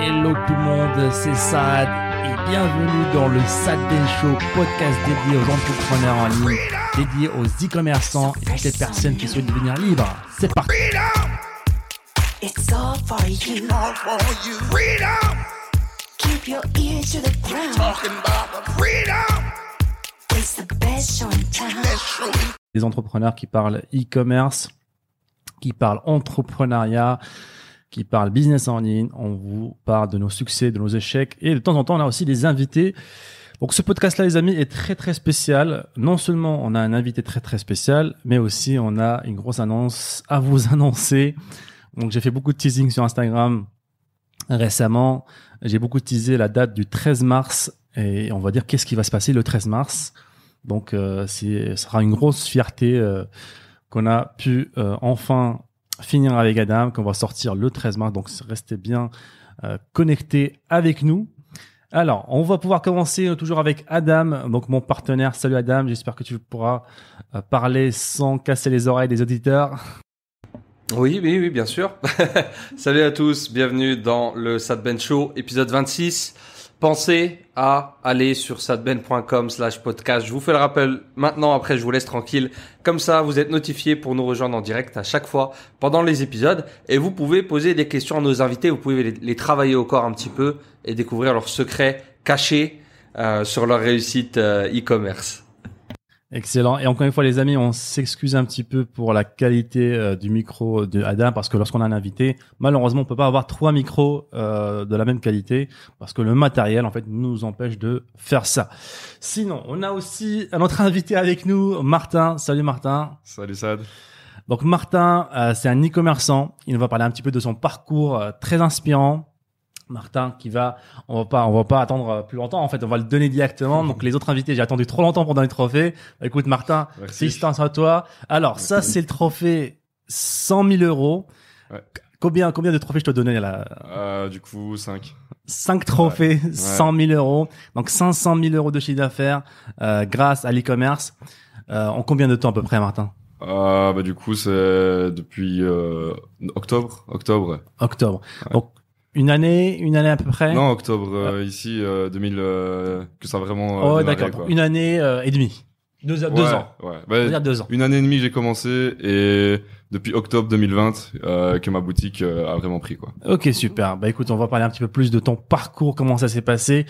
Hello tout le monde, c'est Sad et bienvenue dans le Sad Ben Show, podcast dédié aux entrepreneurs en ligne, dédié aux e-commerçants et toutes les personnes qui souhaitent devenir libres. C'est parti. It's all for you. all for you. Freedom, Keep your ears to the ground. talking about the freedom. It's the best show in town. Let's show you. Des entrepreneurs qui parlent e-commerce, qui parlent entrepreneuriat, qui parlent business en ligne. On vous parle de nos succès, de nos échecs et de temps en temps on a aussi des invités. Donc ce podcast-là, les amis, est très très spécial. Non seulement on a un invité très très spécial, mais aussi on a une grosse annonce à vous annoncer. Donc j'ai fait beaucoup de teasing sur Instagram récemment. J'ai beaucoup teasé la date du 13 mars et on va dire qu'est-ce qui va se passer le 13 mars. Donc euh, ce sera une grosse fierté euh, qu'on a pu euh, enfin finir avec Adam, qu'on va sortir le 13 mars. Donc restez bien euh, connectés avec nous. Alors, on va pouvoir commencer euh, toujours avec Adam, donc mon partenaire. Salut Adam, j'espère que tu pourras euh, parler sans casser les oreilles des auditeurs. Oui, oui, oui, bien sûr. Salut à tous, bienvenue dans le Sadben Show, épisode 26. Pensez à aller sur sadben.com slash podcast. Je vous fais le rappel maintenant, après je vous laisse tranquille. Comme ça, vous êtes notifié pour nous rejoindre en direct à chaque fois pendant les épisodes. Et vous pouvez poser des questions à nos invités, vous pouvez les, travailler au corps un petit peu et découvrir leurs secrets cachés euh, sur leur réussite euh, e-commerce. Excellent. Et encore une fois, les amis, on s'excuse un petit peu pour la qualité euh, du micro de Adam parce que lorsqu'on a un invité, malheureusement, on peut pas avoir trois micros euh, de la même qualité parce que le matériel, en fait, nous empêche de faire ça. Sinon, on a aussi un autre invité avec nous, Martin. Salut Martin. Salut Sad. Donc Martin, euh, c'est un e-commerçant. Il nous va parler un petit peu de son parcours euh, très inspirant. Martin qui va, on va pas, on va pas attendre euh, plus longtemps. En fait, on va le donner directement. Donc les autres invités, j'ai attendu trop longtemps pour donner le trophée. Bah, écoute Martin, félicitations à toi. Alors ça, c'est le trophée 100 000 euros. Ouais. Combien, combien de trophées je te donnais là? Euh, du coup, 5. 5 trophées, 100 000 euros. Donc 500 000 euros de chiffre d'affaires euh, grâce à l'e-commerce. Euh, en combien de temps à peu près, Martin? Euh, bah, du coup, c'est depuis euh, octobre. Octobre. Octobre. Ouais. Donc une année, une année à peu près. Non, octobre, euh, ici, euh, 2000, euh, que ça a vraiment. euh, Oh, démarré, d'accord. quoi. Une année euh, et demie. Deux, deux Ouais, ans. Ouais. On va Bah, dire deux ans. une année et demie, j'ai commencé et depuis octobre 2020, euh, que ma boutique euh, a vraiment pris, quoi. Ok, super. Bah écoute, on va parler un petit peu plus de ton parcours, comment ça s'est passé.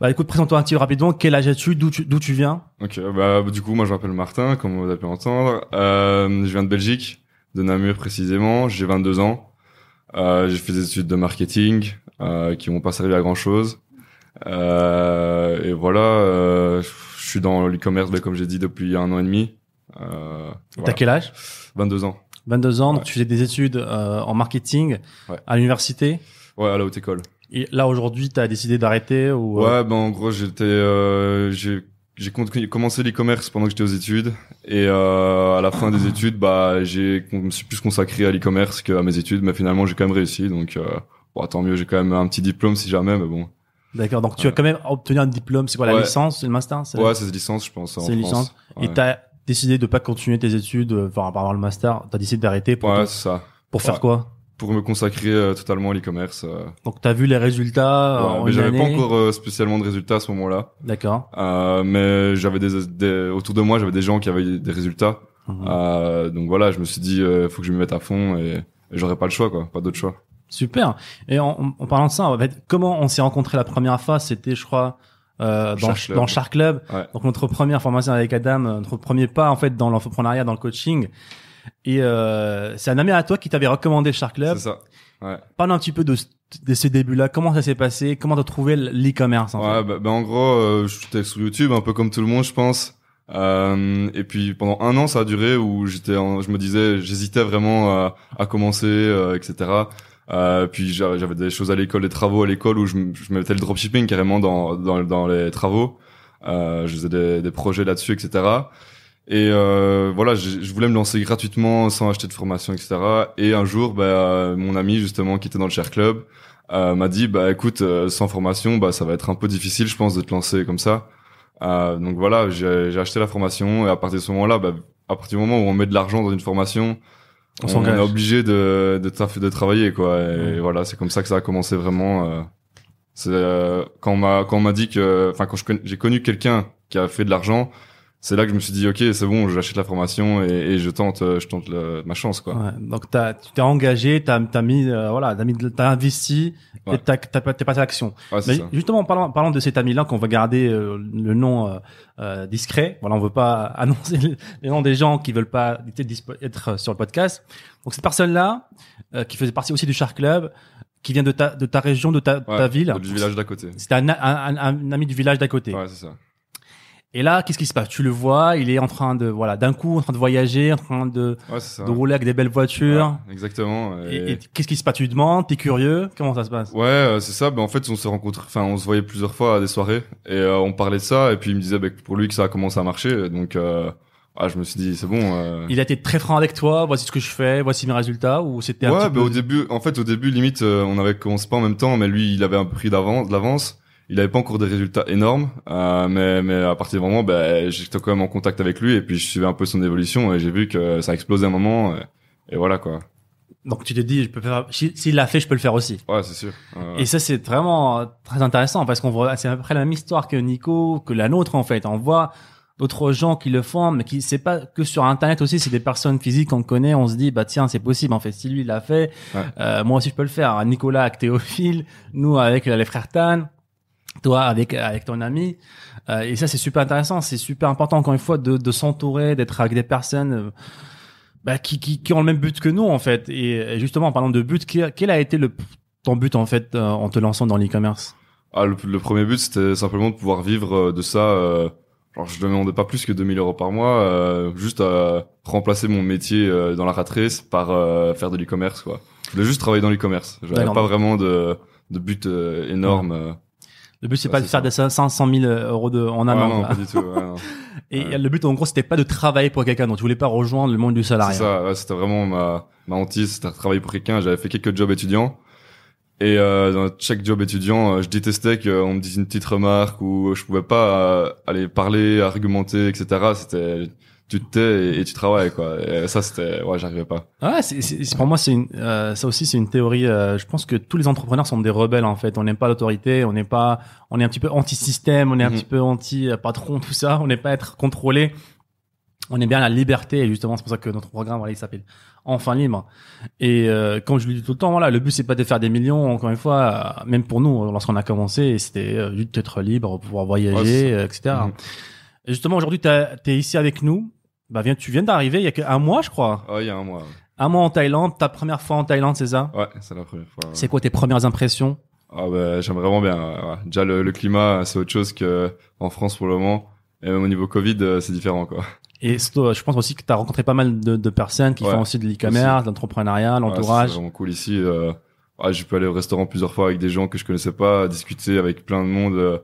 Bah écoute, présente-toi un petit peu rapidement. Quel âge as-tu? D'où tu, d'où tu viens? Ok, bah, du coup, moi, je m'appelle Martin, comme vous avez pu entendre. Euh, je viens de Belgique, de Namur précisément. J'ai 22 ans. Euh, j'ai fait des études de marketing euh, qui m'ont pas servi à grand chose. Euh, et voilà, euh, je suis dans l'e-commerce, bah, comme j'ai dit, depuis un an et demi. Euh, T'as voilà. quel âge? 22 ans. 22 ans. Donc tu faisais des études euh, en marketing Ouais. à l'université? Ouais, à la haute école. Et là aujourd'hui, t'as décidé d'arrêter ou Ouais, ben en gros, j'étais, euh, j'ai, j'ai commencé l'e-commerce pendant que j'étais aux études, et euh, à la fin des études, bah, j'ai, je me suis plus consacré à l'e-commerce qu'à mes études, mais finalement, j'ai quand même réussi, donc, euh, bon, tant mieux, j'ai quand même un petit diplôme si jamais, mais bon. D'accord. Donc tu as quand même obtenu un diplôme. C'est quoi la licence, c'est le master c'est- Ouais, c'est licence, je pense. en C'est licence. Ouais, Et t'as décidé de pas continuer tes études, euh, enfin par avoir le master. T'as décidé d'arrêter pour ouais te- c'est ça. pour faire quoi? Pour me consacrer euh, totalement à l'e-commerce. euh, Donc t'as vu les résultats euh, ouais, en mais j'avais pas encore euh, spécialement de résultats à ce moment-là. D'accord. Euh, mais j'avais des, des, autour de moi, j'avais des gens qui avaient des résultats. Euh, donc voilà, je me suis dit, euh, faut que je me mette à fond et, et j'aurais pas le choix, quoi, pas d'autre choix. Super. Et en, en- parlant de ça, en fait, comment on s'est rencontrés la première fois? C'était, je crois, euh, dans, Shark Club. dans Shark Club. Ouais. Donc notre première formation avec Adam, notre premier pas en fait dans l'entrepreneuriat, dans le coaching. Et euh, c'est un ami à toi qui t'avait recommandé Shark Club. C'est ça. Ouais. Parle un petit peu de, de ces débuts-là. Comment ça s'est passé? Comment t'as trouvé l'e-commerce en Ouais, fait? bah, bah, en gros, euh, j'étais sur YouTube, un peu comme tout le monde, je pense. Euh, et puis pendant un an, ça a duré où j'étais, en- je me disais, j'hésitais vraiment à, à commencer, euh, etc. Euh, puis j'a- j'avais des choses à l'école, des travaux à l'école où je, je mettais le dropshipping carrément dans, dans, dans les travaux. Euh, je faisais des, des projets là-dessus, etc. Et euh, voilà, je, je voulais me lancer gratuitement sans acheter de formation, etc. Et un jour, bah, mon ami justement qui était dans le share club euh, m'a dit, bah écoute, euh, sans formation, bah ça va être un peu difficile, je pense, de te lancer comme ça. Euh, donc voilà, j'ai acheté la formation et à partir de ce moment-là, bah, à partir du moment où on met de l'argent dans une formation, On on, est obligé de, de, de travailler quoi. Et voilà, c'est comme ça que ça a commencé vraiment. euh, c'est euh, quand on m'a quand on m'a dit que, enfin quand j'ai connu quelqu'un qui a fait de l'argent, c'est là que je me suis dit ok c'est bon, j'achète la formation et, et je tente euh, je tente le- ma chance quoi. Ouais, donc t'as, tu t'es engagé, t'as, t'as mis, euh, voilà, t'as mis, t'as investi, Ouais. et t'as, t'as, pas- t'es passé à l'action. Ouais, Mais ça. justement, en parlant, parlant de cet ami-là, qu'on va garder euh, le nom euh, euh, discret. Voilà, on veut pas annoncer les, noms des gens qui veulent pas être, être sur le podcast. Donc cette personne-là, euh, qui faisait partie aussi du Shark Club, qui vient de ta, de ta région, de ta, ta ville. Du village d'à côté. C'était un, un, un- un ami du village d'à côté. Ouais, c'est ça. Et là, qu'est-ce qui se passe? Tu le vois, il est en train de, voilà, d'un coup, en train de voyager, en train de, Ouais, de rouler avec des belles voitures. Ouais, exactement. Et, et qu'est-ce qui se passe? Tu lui demandes, t'es curieux? Comment ça se passe? Ouais, euh, c'est ça. Ben, en fait, on se rencontre, enfin, on se voyait plusieurs fois à des soirées et euh, on parlait de ça. Et puis il me disait ben, pour lui que ça a commencé à marcher. Donc, euh, ah, je me suis dit c'est bon. euh. Il a été très franc avec toi. Voici ce que je fais. Voici mes résultats. Ou c'était un Ouais, petit ben, peu... au début, en fait, au début, limite, euh, on avait commencé pas en même temps, mais lui, il avait un pris d'avance, de l'avance. Il avait pas encore des résultats énormes, euh, mais mais à partir du moment, ben, j'étais quand même en contact avec lui et puis je suivais un peu son évolution et j'ai vu que ça a explosé un moment. Et, et voilà quoi. Donc tu t'es dit, je peux faire. si- S'il l'a fait, je peux le faire aussi. Ouais, c'est sûr. Et ça, c'est vraiment très intéressant parce qu'on voit, c'est à peu près la même histoire que Nico, que la nôtre en fait. On voit d'autres gens qui le font, mais qui c'est pas que sur Internet aussi. C'est des personnes physiques qu'on connaît. On se dit, bah tiens, c'est possible. En fait, si lui l'a fait, Ouais. euh, moi aussi je peux le faire. Nicolas avec Théophile, nous avec euh, les frères Tan, toi avec avec ton ami. Euh, et ça, c'est super intéressant. C'est super important encore une fois de, de s'entourer, d'être avec des personnes. euh, bah, qui, qui, qui ont le même but que nous en fait. Et, et justement, en parlant de but, quel, quel a été le, ton but en fait euh, en te lançant dans l'e-commerce? Ah, le, le premier but, c'était simplement de pouvoir vivre euh, de ça. Euh, genre, je demandais pas plus que 2000 euros par mois, euh, juste à remplacer mon métier euh, dans la rat race par euh, faire de l'e-commerce, quoi. Je voulais juste travailler dans l'e-commerce. J'avais pas vraiment de, de but énorme. euh. Le but c'est pas de c'est faire ça. des 500 000 euros de, en un Ouais, an. non, pas du tout. ouais, non. Et ouais. le but en gros c'était pas de travailler pour quelqu'un, donc tu voulais pas rejoindre le monde du C'est salariat. ça, ouais, c'était vraiment ma, ma hantise, c'était travailler pour quelqu'un. J'avais fait quelques jobs étudiants. Et euh, dans chaque job étudiant, euh, je détestais qu'on me dise une petite remarque ou je pouvais pas euh, aller parler, argumenter, etc. C'était tu te tais et, tu travailles quoi. Et ça c'était ouais, j'arrivais pas. Ouais, c'est, pour moi, c'est une, euh, ça aussi, c'est une théorie. euh, je pense que tous les entrepreneurs sont des rebelles en fait. On n'aime pas l'autorité, on n'est pas, on est un petit peu anti-système, on est un Mhm. petit peu anti-patron, tout ça. On n'est pas être contrôlé. On aime bien la liberté et justement, c'est pour ça que notre programme, voilà, il s'appelle Enfin libre. Et euh, comme je le dis tout le temps, voilà, le but c'est pas de faire des millions. Encore une fois, euh, même pour nous, lorsqu'on a commencé, c'était euh, juste d'être libre, pouvoir voyager, Ouais, euh, etc. Mhm. Et justement, aujourd'hui, tu es ici avec nous. Bah, viens, tu viens d'arriver il y a qu'un mois, je crois. Ah, il y a un mois. Un mois en Thaïlande, ta première fois en Thaïlande, c'est ça? Ouais, c'est la première fois. ouais. C'est quoi tes premières impressions? Ah bah, j'aime vraiment bien. ouais. Déjà le, le climat, c'est autre chose que en France pour le moment. Et même au niveau Covid, euh, c'est différent quoi. Et euh, je pense aussi que tu as rencontré pas mal de, de personnes qui font aussi de l'e-commerce, de l'entrepreneuriat, l'entourage. c'est vraiment cool ici. Euh, j'ai pu aller au restaurant plusieurs fois avec des gens que je connaissais pas, discuter avec plein de monde. euh,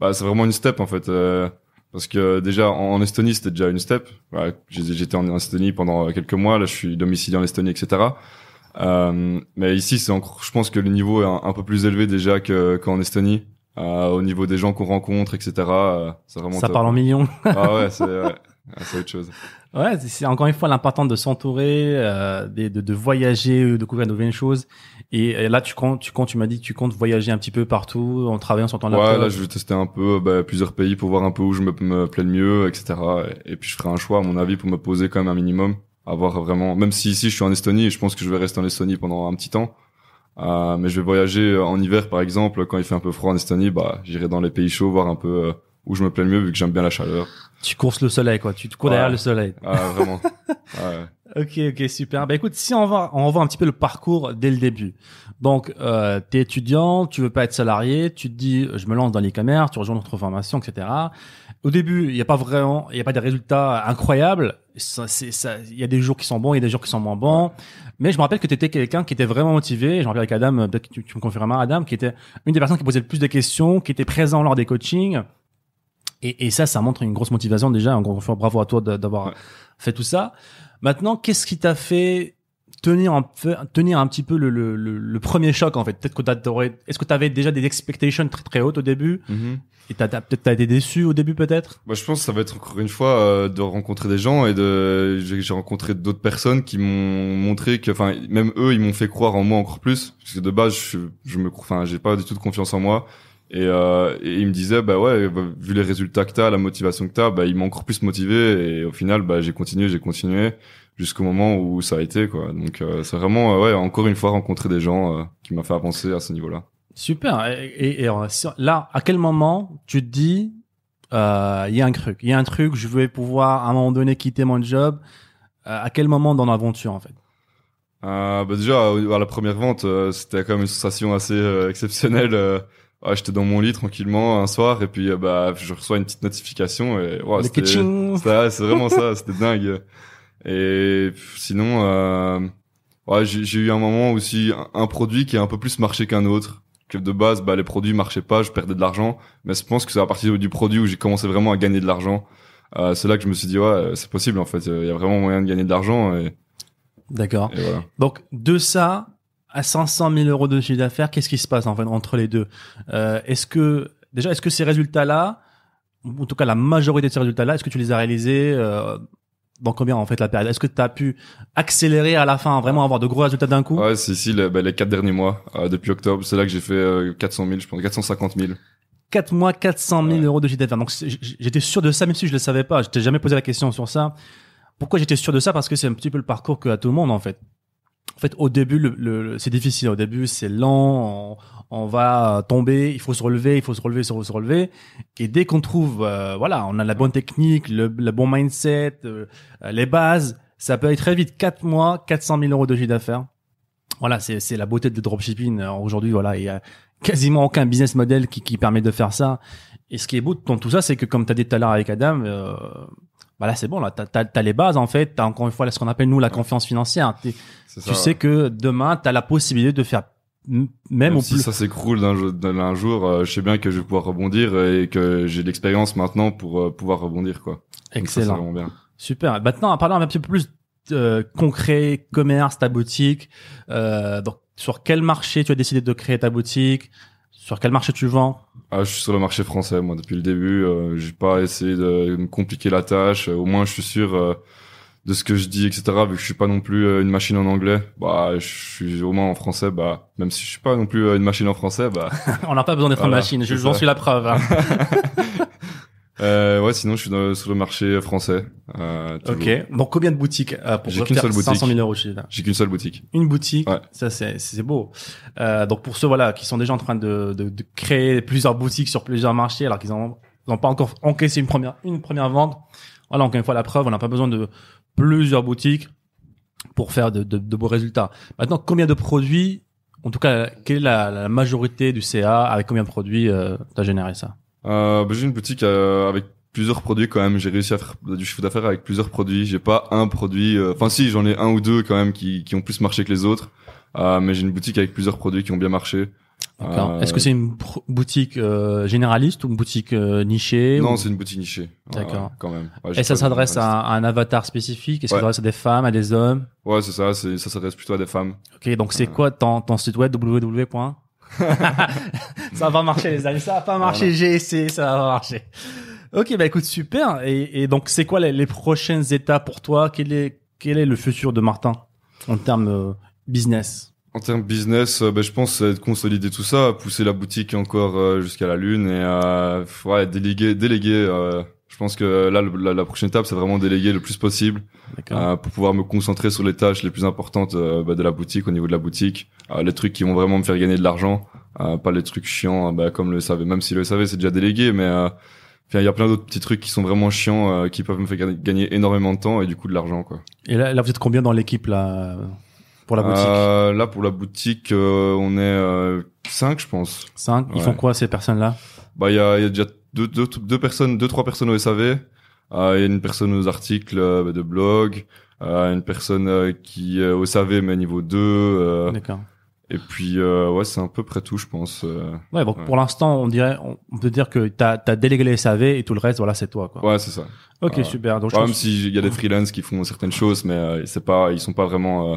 bah, c'est vraiment une step en fait. euh, parce que déjà en, Estonie c'était déjà une step. Ouais, j'ai- J'étais en, Estonie pendant quelques mois. Là, je suis domicilié en Estonie, etc. Euh, mais ici, c'est encore. Je pense que le niveau est un, un peu plus élevé déjà que qu'en Estonie. Euh, au niveau des gens qu'on rencontre, etc. euh, c'est vraiment. Ça top. parle en millions. Ah ouais, c'est ouais, ouais, c'est autre chose. ouais, c'est- encore une fois l'important de s'entourer, euh, de, de, de voyager, de découvrir de nouvelles choses. Et, et là, tu comptes, tu comptes, tu m'as dit que tu comptes voyager un petit peu partout en travaillant sur ton Ouais, laptop. là, je vais tester un peu bah, plusieurs pays pour voir un peu où je me, me plais le mieux, etc. Et, et puis, je ferai un choix, à mon avis, pour me poser quand même un minimum. Avoir vraiment, même si ici, je suis en Estonie, je pense que je vais rester en Estonie pendant un petit temps. Euh, mais je vais voyager en hiver, par exemple, quand il fait un peu froid en Estonie, bah, j'irai dans les pays chauds, voir un peu euh, où je me plais le mieux, vu que j'aime bien la chaleur. Tu courses le soleil, quoi. Tu te cours Ouais. derrière le soleil. Ah, vraiment. Ouais. Ok, ok, super. Bah écoute, si on va, on va un petit peu le parcours dès le début. Donc, euh, t'es étudiant, tu veux pas être salarié, tu te dis, je me lance dans l'e-commerce, tu rejoins notre formation, etc. Au début, il y a pas vraiment, il y a pas des résultats incroyables. Il y a des jours qui sont bons, il y a des jours qui sont moins bons. Mais je me rappelle que tu étais quelqu'un qui était vraiment motivé. Je me rappelle avec Adam, peut-être que tu, tu me confirmeras, Adam, qui était une des personnes qui posait le plus de questions, qui était présent lors des coachings. Et, et ça, ça montre une grosse motivation déjà. Une fois, bravo à toi d'avoir Ouais. fait tout ça. Maintenant, qu'est-ce qui t'a fait tenir un, peu- tenir un petit peu le, le, le, le premier choc en fait? Peut-être que t'aurais, est-ce que tu avais déjà des expectations très très hautes au début? Mhm. et t'as, peut-être t'as été déçu au début peut-être? Bah, je pense que ça va être encore une fois euh, de rencontrer des gens et de j'ai j'ai rencontré d'autres personnes qui m'ont montré que enfin même eux ils m'ont fait croire en moi encore plus parce que de base je je me enfin j'ai pas du tout de confiance en moi et, euh, et ils me disaient bah ouais bah, vu les résultats que t'as la motivation que t'as bah ils m'ont encore plus motivé et au final bah j'ai continué j'ai continué jusqu'au moment où ça a été quoi donc euh, c'est vraiment euh, ouais encore une fois rencontrer des gens euh, qui m'a fait avancer à ce niveau là Super. Et, et- et, euh, là, à quel moment tu te dis, euh, il y a un truc, il y a un truc, je vais pouvoir à un moment donné quitter mon job. À quel moment dans l'aventure en fait? Euh, bah déjà à la première vente euh, c'était quand même une sensation assez exceptionnelle ouais, j'étais dans mon lit tranquillement un soir et puis euh, bah je reçois une petite notification et Le c'était c'est vraiment ça c'était dingue. Et sinon euh, ouais j'ai eu un moment aussi un, un produit qui a un peu plus marché qu'un autre. Que de base bah les produits marchaient pas je perdais de l'argent. Mais je pense que c'est à partir du produit où j'ai commencé vraiment à gagner de l'argent. Euh, c'est là que je me suis dit ouais c'est possible en fait. Il y a vraiment moyen de gagner de l'argent et, D'accord. voilà. Donc de ça à 500 000 euros de chiffre d'affaires, qu'est-ce qui se passe en fait entre les deux? Euh, Est-ce que déjà, est-ce que ces résultats-là, en tout cas la majorité de ces résultats-là, est-ce que tu les as réalisés euh, dans combien en fait la période? Est-ce que tu as pu accélérer à la fin, vraiment avoir de gros résultats d'un coup? Ouais, c'est ici les, bah, les quatre derniers mois, euh, depuis octobre. C'est là que j'ai fait euh, 400 000, je pense, 450 000. 4 mois, 400 000 Ouais. euros de chiffre d'affaires. Donc j'étais sûr de ça, même si je le savais pas. Je t'ai jamais posé la question sur ça. Pourquoi j'étais sûr de ça? Parce que c'est un petit peu le parcours que tout le monde en fait. En fait, au début, le, le- c'est difficile. Au début, c'est lent. On, on va tomber. Il faut se relever. Il faut se relever. Il faut se relever. Et dès qu'on trouve, euh, voilà, on a la bonne technique, le, le bon mindset, euh, les bases, ça peut aller très vite. 4 mois, 400 000 euros de chiffre d'affaires. Voilà, c'est la beauté de dropshipping. Alors, Aujourd'hui, voilà, il y a quasiment aucun business model qui, qui permet de faire ça. Et ce qui est beau dans tout ça, c'est que comme tu as dit tout à l'heure avec Adam, euh, bah là c'est bon, là t'as as, les bases en fait, t'as encore une fois ce qu'on appelle nous la confiance financière. Tu ça, sais ouais. que demain t'as la possibilité de faire même, Même au si plus. ça s'écroule d'un jour, d'un jour euh, je sais bien que je vais pouvoir rebondir et que j'ai l'expérience maintenant pour euh, pouvoir rebondir, quoi. Donc ça, Excellent, bien. super. Maintenant, parlons un petit peu plus euh, concret, commerce, ta boutique. Euh, donc sur quel marché tu as décidé de créer ta boutique Sur quel marché tu vends? Ah, je suis sur le marché français, moi, depuis le début. Euh, j'ai pas essayé de me compliquer la tâche. Euh, Au moins, je suis sûr euh, de ce que je dis, etc. Vu que je suis pas non plus euh, une machine en anglais, bah, je suis au moins en français, bah, même si je suis pas non plus une machine en français, bah, On n'a pas besoin d'être une machine, j'en suis la preuve. hein. euh, ouais, sinon, je suis dans- sur le marché français. Euh, ok, donc combien de boutiques euh, pour J'ai faire qu'une seule 500 boutique. 000 euros de chiffre J'ai qu'une seule boutique. une boutique, Ouais. ça c'est c'est beau. Euh, donc pour ceux voilà qui sont déjà en train de, de, de créer plusieurs boutiques sur plusieurs marchés alors qu'ils ont ils ont pas encore encaissé une première une première vente. Voilà encore une fois la preuve, on n'a pas besoin de plusieurs boutiques pour faire de, de, de beaux résultats. Maintenant combien de produits, en tout cas quelle est la, la majorité du CA avec combien de produits euh, t'as généré ça? Euh, bah, j'ai une boutique euh, avec plusieurs produits quand même. J'ai réussi à faire du chiffre d'affaires avec plusieurs produits. J'ai pas un produit. euh, Enfin, si, j'en ai un ou deux quand même qui, qui ont plus marché que les autres. Euh, mais j'ai une boutique avec plusieurs produits qui ont bien marché. D'accord. Euh, Est-ce que c'est une boutique euh, généraliste ou une boutique euh, nichée Non, ou- c'est une boutique nichée. Ouais, D'accord. ouais, quand même. Ouais, Et ça s'adresse à, à un avatar spécifique? Est-ce que ça Ouais. s'adresse à des femmes, à des hommes? Ouais, c'est ça. C'est ça s'adresse plutôt à des femmes. Ok, donc c'est Euh. quoi ton, ton site web www. ça va marcher les amis, ça va pas marcher, j'ai essayé, ça va marcher. Ok, bah écoute, super. Et, et donc c'est quoi les, les prochaines étapes pour toi? Quel est quel est le futur de Martin en termes euh, business? En termes business, euh, ben, je pense c'est de consolider tout ça, pousser la boutique encore euh, jusqu'à la lune et euh, ouais, déléguer, déléguer. euh, je pense que là, le- la, la prochaine étape, c'est vraiment déléguer le plus possible euh, pour pouvoir me concentrer sur les tâches les plus importantes euh, bah, de la boutique, au niveau de la boutique, Euh, les trucs qui vont vraiment me faire gagner de l'argent, pas les trucs chiants, bah, comme le savait. Même si le savait, c'est déjà délégué, mais il y a plein d'autres petits trucs qui sont vraiment chiants, qui peuvent me faire gagner- énormément de temps et du coup de l'argent, quoi. Et là, là, vous êtes combien dans l'équipe là pour la boutique? Là, pour la boutique, on est euh, cinq, je pense. Cinq. Ils ouais. font quoi ces personnes-là? Bah, il y a, il y a déjà deux, deux, deux personnes, deux, trois personnes au SAV. Euh, une personne aux articles euh, bah, de blog, euh, une personne euh, qui est au SAV mais niveau 2. euh, D'accord. et puis, euh, ouais, c'est à peu près tout, je pense. euh. Ouais, donc Ouais. pour l'instant, on dirait, on peut dire que t'as as délégué les SAV et tout le reste, voilà, c'est toi, quoi. Ouais, c'est ça. Ok, super. Donc, je Ouais, pense- même s'il y a des freelances qui font certaines choses, mais euh, c'est pas, ils sont pas vraiment euh,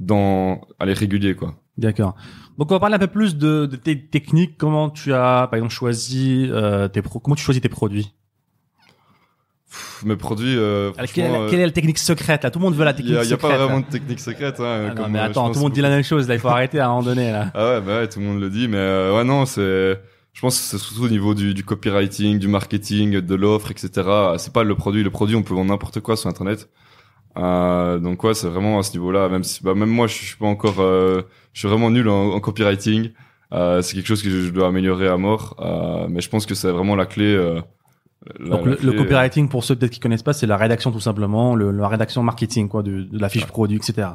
dans aller régulier quoi. D'accord. Donc on va parler un peu plus de, de tes techniques. Comment tu as, par exemple, choisi euh, tes pro- comment tu choisis tes produits? Pff, Mes produits, euh, quelle, franchement, est la, euh, quelle est la technique secrète là? Tout le monde veut la technique y a, il y a secrète. pas là. vraiment de technique secrète. Hein, Ah non, mais attends, tout le monde dit la même chose. Là, il faut arrêter à un moment donné là. Ah ouais, bah ouais, tout le monde le dit, mais euh, ouais non, c'est, je pense que c'est surtout au niveau du, du copywriting, du marketing, de l'offre, etc. C'est pas le produit, le produit, on peut vendre n'importe quoi sur internet. Euh, donc ouais, c'est vraiment à ce niveau-là. Même si, bah même moi, je suis pas encore, euh, je suis vraiment nul en, en copywriting. Euh, c'est quelque chose que je, je dois améliorer à mort. Euh, mais je pense que c'est vraiment la clé. Euh, la- Donc la le, clé, le copywriting, pour ceux peut-être qui connaissent pas, c'est la rédaction tout simplement, le, la rédaction marketing quoi, de, de la fiche produit, etc.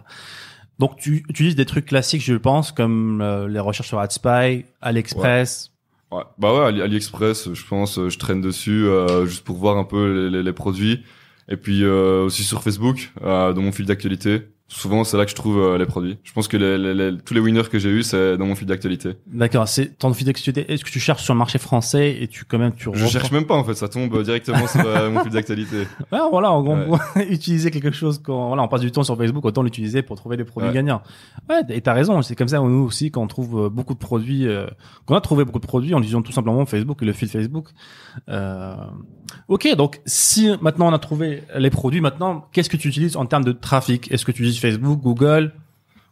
Donc tu utilises des trucs classiques, je pense, comme euh, les recherches sur AdSpy, AliExpress. Ouais. Bah ouais, Ali- AliExpress, je pense, je traîne dessus euh, juste pour voir un peu les, les- les produits. Et puis euh, aussi sur Facebook, euh, dans mon fil d'actualité. Souvent, c'est là que je trouve euh, les produits. Je pense que les, les- les- tous les winners que j'ai eu, c'est dans mon fil d'actualité. D'accord. C'est ton fil d'actualité. Est-ce que tu cherches sur le marché français et tu quand même tu Je cherche même pas en fait, ça tombe directement sur mon fil d'actualité. Ouais, voilà, en gros, Ouais. utiliser quelque chose quand voilà, on passe du temps sur Facebook, autant l'utiliser pour trouver des produits Ouais. gagnants. Ouais, et t'as raison, c'est comme ça nous aussi quand on trouve beaucoup de produits, euh, quand on a trouvé beaucoup de produits en utilisant tout simplement Facebook et le fil Facebook. Euh, ok, donc si maintenant on a trouvé les produits, maintenant qu'est-ce que tu utilises en termes de trafic? Est-ce que tu utilises Facebook, Google?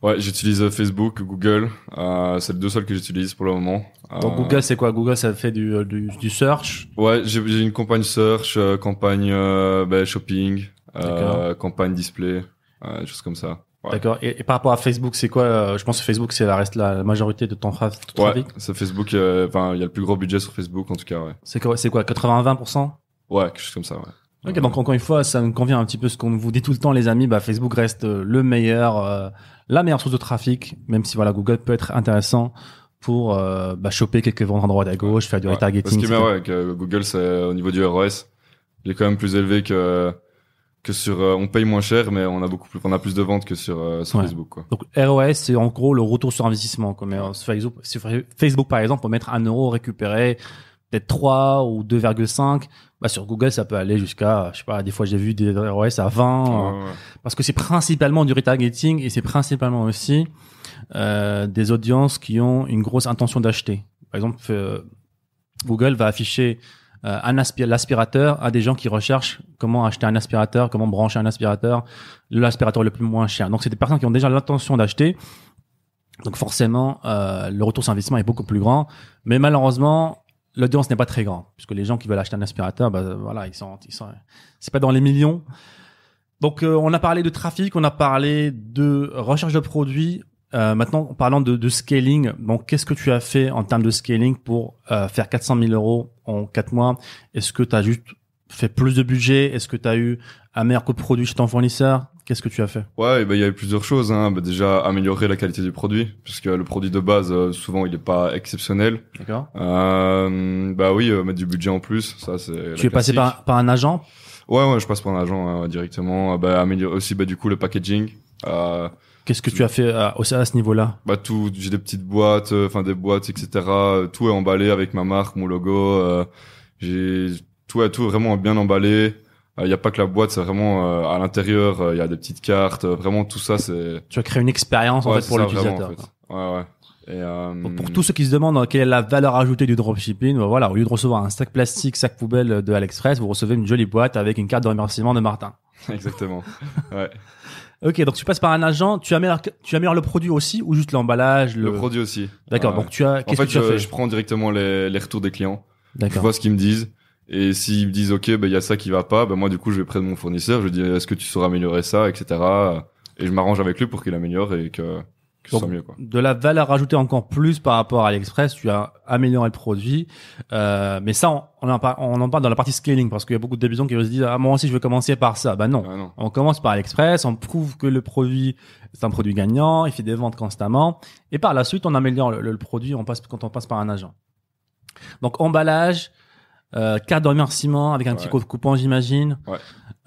Ouais, j'utilise Facebook, Google. Euh, c'est les deux seuls que j'utilise pour le moment. Donc Euh, Google c'est quoi? Google ça fait du, euh, du, du search? Ouais, j'ai une campagne search, euh, campagne euh, ben, shopping, euh, campagne display, euh, choses comme ça. Ouais. D'accord. Et, et par rapport à Facebook, c'est quoi euh, Je pense que Facebook c'est la reste la majorité de ton tra- ton Ouais, trafic. c'est Facebook. euh, Enfin, il y a le plus gros budget sur Facebook en tout cas. Ouais. C'est quoi C'est quoi 80-20% Ouais, quelque chose comme ça. Ouais. Ok, donc encore une fois, ça me convient un petit peu ce qu'on vous dit tout le temps, les amis. Bah, Facebook reste euh, le meilleur, euh, la meilleure source de trafic, même si voilà, Google peut être intéressant pour euh, bah, choper quelques ventes à droite à gauche, faire du Ouais. retargeting. Parce que mais etc. ouais, que Google, c'est au niveau du ROS, il est quand même plus élevé que que sur. euh, on paye moins cher, mais on a beaucoup plus, on a plus de ventes que sur sur Ouais. Facebook, quoi. Donc ROS, c'est en gros le retour sur investissement. Comme euh, sur Facebook, sur Facebook, par exemple, pour mettre un euro récupérer peut-être 3 ou 2,5. Bah, sur Google, ça peut aller jusqu'à, je sais pas, des fois j'ai vu des ROS à 20. euh, Ouais, ouais. parce que c'est principalement du retargeting et c'est principalement aussi euh, des audiences qui ont une grosse intention d'acheter. Par exemple, euh, Google va afficher euh, un aspi- l'aspirateur à des gens qui recherchent comment acheter un aspirateur, comment brancher un aspirateur, l'aspirateur le plus moins cher. Donc c'est des personnes qui ont déjà l'intention d'acheter. Donc forcément, euh, le retour sur investissement est beaucoup plus grand. Mais malheureusement, l'audience n'est pas très grande puisque les gens qui veulent acheter un aspirateur, bah, voilà, ils sont, ils sont, c'est pas dans les millions. Donc euh, on a parlé de trafic, on a parlé de recherche de produits. Euh, maintenant, en parlant de, scaling, donc qu'est-ce que tu as fait en termes de scaling pour euh, faire 400 000 euros en quatre mois? Est-ce que tu as juste fait plus de budget? Est-ce que tu as eu un meilleur coût de produit chez ton fournisseur? Qu'est-ce que tu as fait? Ouais, et ben il y avait plusieurs choses. Hein. Bah, déjà améliorer la qualité du produit, puisque le produit de base euh, souvent il est pas exceptionnel. D'accord. Euh, bah oui, euh, mettre du budget en plus, ça c'est. Tu es passé par, par un agent? Ouais, ouais, je passe par un agent hein, directement. Euh, Bah améliorer aussi bah du coup le packaging. Euh, Qu'est-ce que tu as fait aussi à ce niveau-là? Bah tout, j'ai des petites boîtes, enfin des boîtes, etc. Tout est emballé avec ma marque, mon logo. j'ai tout, tout vraiment bien emballé. Il y a pas que la boîte, c'est vraiment euh, à l'intérieur. Il y a des petites cartes. euh, vraiment tout ça, c'est. Tu as créé une expérience en fait pour l'utilisateur. en fait. Ouais, ouais. Et, euh, pour tous ceux qui se demandent euh, quelle est la valeur ajoutée du dropshipping, euh, voilà, au lieu de recevoir un sac plastique, sac poubelle de AliExpress, vous recevez une jolie boîte avec une carte de remerciement de Martin. Exactement. ouais. Ok, donc tu passes par un agent, tu améliores, tu améliores le produit aussi ou juste l'emballage Le, produit aussi. D'accord, Ouais. donc tu as, En fait, que tu as je, fait je prends directement les, les retours des clients. Je D'accord. vois ce qu'ils me disent. Et s'ils me disent, OK, ben, il y a ça qui va pas, ben, moi, du coup, je vais près de mon fournisseur. Je dis, est-ce que tu sauras améliorer ça, etc. Et je m'arrange avec lui pour qu'il améliore et que, que ce soit mieux, quoi. De la valeur ajoutée encore plus par rapport à AliExpress, tu as amélioré le produit. Euh, mais ça, on, on en parle, on en parle dans la partie scaling parce qu'il y a beaucoup de débutants qui se dire, ah, moi aussi, je veux commencer par ça. Bah non. Ah, non. On commence par AliExpress, on prouve que le produit c'est un produit gagnant, il fait des ventes constamment, et par la suite on améliore le, le produit on passe, quand on passe par un agent. Donc emballage, euh, carte de remerciement avec un petit Ouais. code coupon j'imagine, Ouais.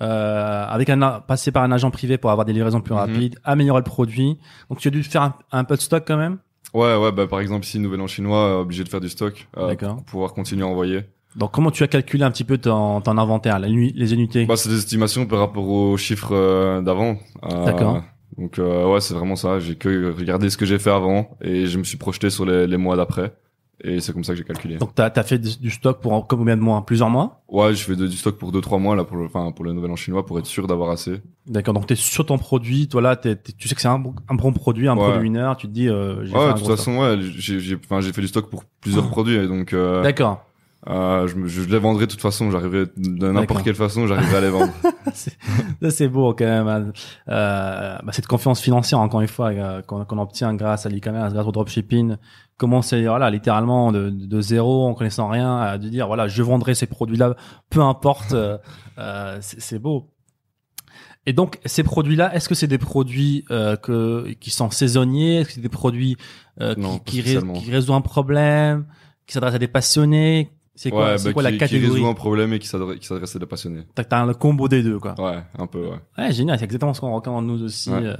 euh, avec un a- passer par un agent privé pour avoir des livraisons plus Mhm. rapides, améliorer le produit. Donc tu as dû faire un, un peu de stock quand même? Ouais, ouais, bah, par exemple, ici, Nouvel An Chinois, euh, obligé de faire du stock, euh, pour pouvoir continuer à envoyer. Donc comment tu as calculé un petit peu ton, ton inventaire, la les unités? Bah, c'est des estimations par rapport aux chiffres euh, d'avant. Euh, D'accord. Donc euh, ouais, c'est vraiment ça. J'ai que regardé ce que j'ai fait avant et je me suis projeté sur les, les mois d'après. Et c'est comme ça que j'ai calculé. Donc t'as as fait du stock pour combien de mois? Plusieurs mois? Ouais, je fais de- du stock pour 2-3 mois là pour le, enfin pour le nouvel an chinois pour être sûr d'avoir assez. D'accord, donc t'es sur ton produit, toi là, t'es- t'es- tu sais que c'est un, bon- un bon produit, un Ouais. produit winner, tu te dis, euh, fait Ouais, de toute façon, ouais, j'ai j'ai enfin j'ai fait du stock pour plusieurs produits et donc euh, D'accord. euh, je, je les vendrai de toute façon. J'arriverai de n'importe quelle façon, j'arriverai à les vendre. C'est- beau quand même. hein. Euh, bah, cette confiance financière encore une fois euh, qu'on qu'on obtient grâce à l'e-commerce, grâce au dropshipping. Comment c'est voilà littéralement de, de zéro en connaissant rien à de dire voilà je vendrai ces produits-là peu importe. euh, euh, c'est beau. Et donc ces produits-là, est-ce que c'est des produits euh, que qui sont saisonniers? Est-ce que c'est des produits euh, Non, qui, qui, ré- qui résout un problème, qui s'adressent à des passionnés? C'est quoi, ouais, bah, quoi qui, la qui catégorie résout un problème et qui s'adresse qui à des passionnés. T'as t'as le combo des deux quoi. Ouais, un peu, ouais. Ouais, génial, c'est exactement ce qu'on recommande nous aussi Ouais. euh,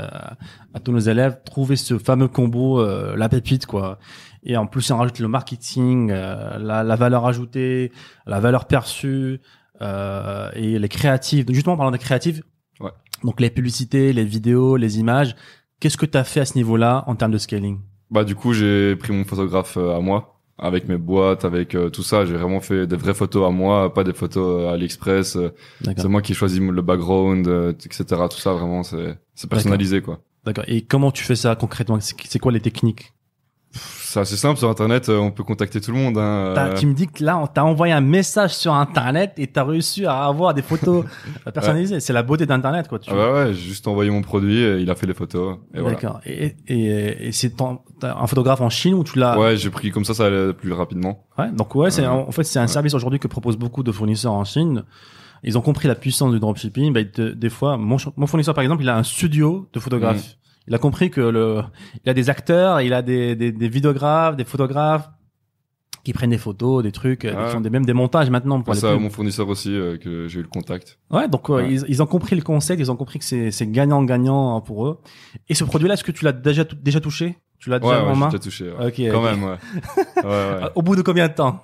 à tous nos élèves, trouver ce fameux combo, euh, la pépite quoi. Et en plus, on rajoute le marketing, euh, la, la valeur ajoutée, la valeur perçue euh, et les créatives. Donc, justement, en parlant des créatives, Ouais. donc les publicités, les vidéos, les images. Qu'est-ce que tu as fait à ce niveau-là en termes de scaling? Bah du coup, j'ai pris mon photographe euh, à moi avec mes boîtes, avec euh, tout ça. J'ai vraiment fait des vraies photos à moi, pas des photos euh, à AliExpress. euh, c'est moi qui choisis le background, euh, etc. Tout ça, vraiment, c'est personnalisé quoi. D'accord. Et comment tu fais ça concrètement? C'est quoi les techniques? C'est assez simple sur Internet. euh, on peut contacter tout le monde. Hein, T'as- euh, Tu me dis que là, on t'a envoyé un message sur Internet et t'as réussi à avoir des photos personnalisées. C'est la beauté d'Internet, quoi. Tu Ah bah ouais, j'ai juste envoyé mon produit, et il a fait les photos. Voilà. D'accord. Et, et, et c'est un photographe en Chine ou tu l'as Ouais, j'ai pris comme ça, ça allait plus rapidement. Ouais, Donc ouais, c'est en fait c'est un service aujourd'hui que proposent beaucoup de fournisseurs en Chine. Ils ont compris la puissance du dropshipping. Bah, des fois, mon, mon fournisseur par exemple, il a un studio de photographes. Il a compris que le, il a des acteurs, il a des, des, des vidéographes, des photographes qui prennent des photos, des trucs, euh, Ouais. qui font des, même des montages maintenant pour les ça, mon fournisseur aussi, euh, que j'ai eu le contact. Ouais, donc euh. Ils, ils ont compris le concept, ils ont compris que c'est c'est gagnant-gagnant pour eux. Et ce produit-là, est-ce que tu l'as déjà déjà touché? Tu l'as Ouais, déjà ouais, en main? déjà touché. ouais. Ok. Quand ok. même, ouais. ouais, ouais. Au bout de combien de temps?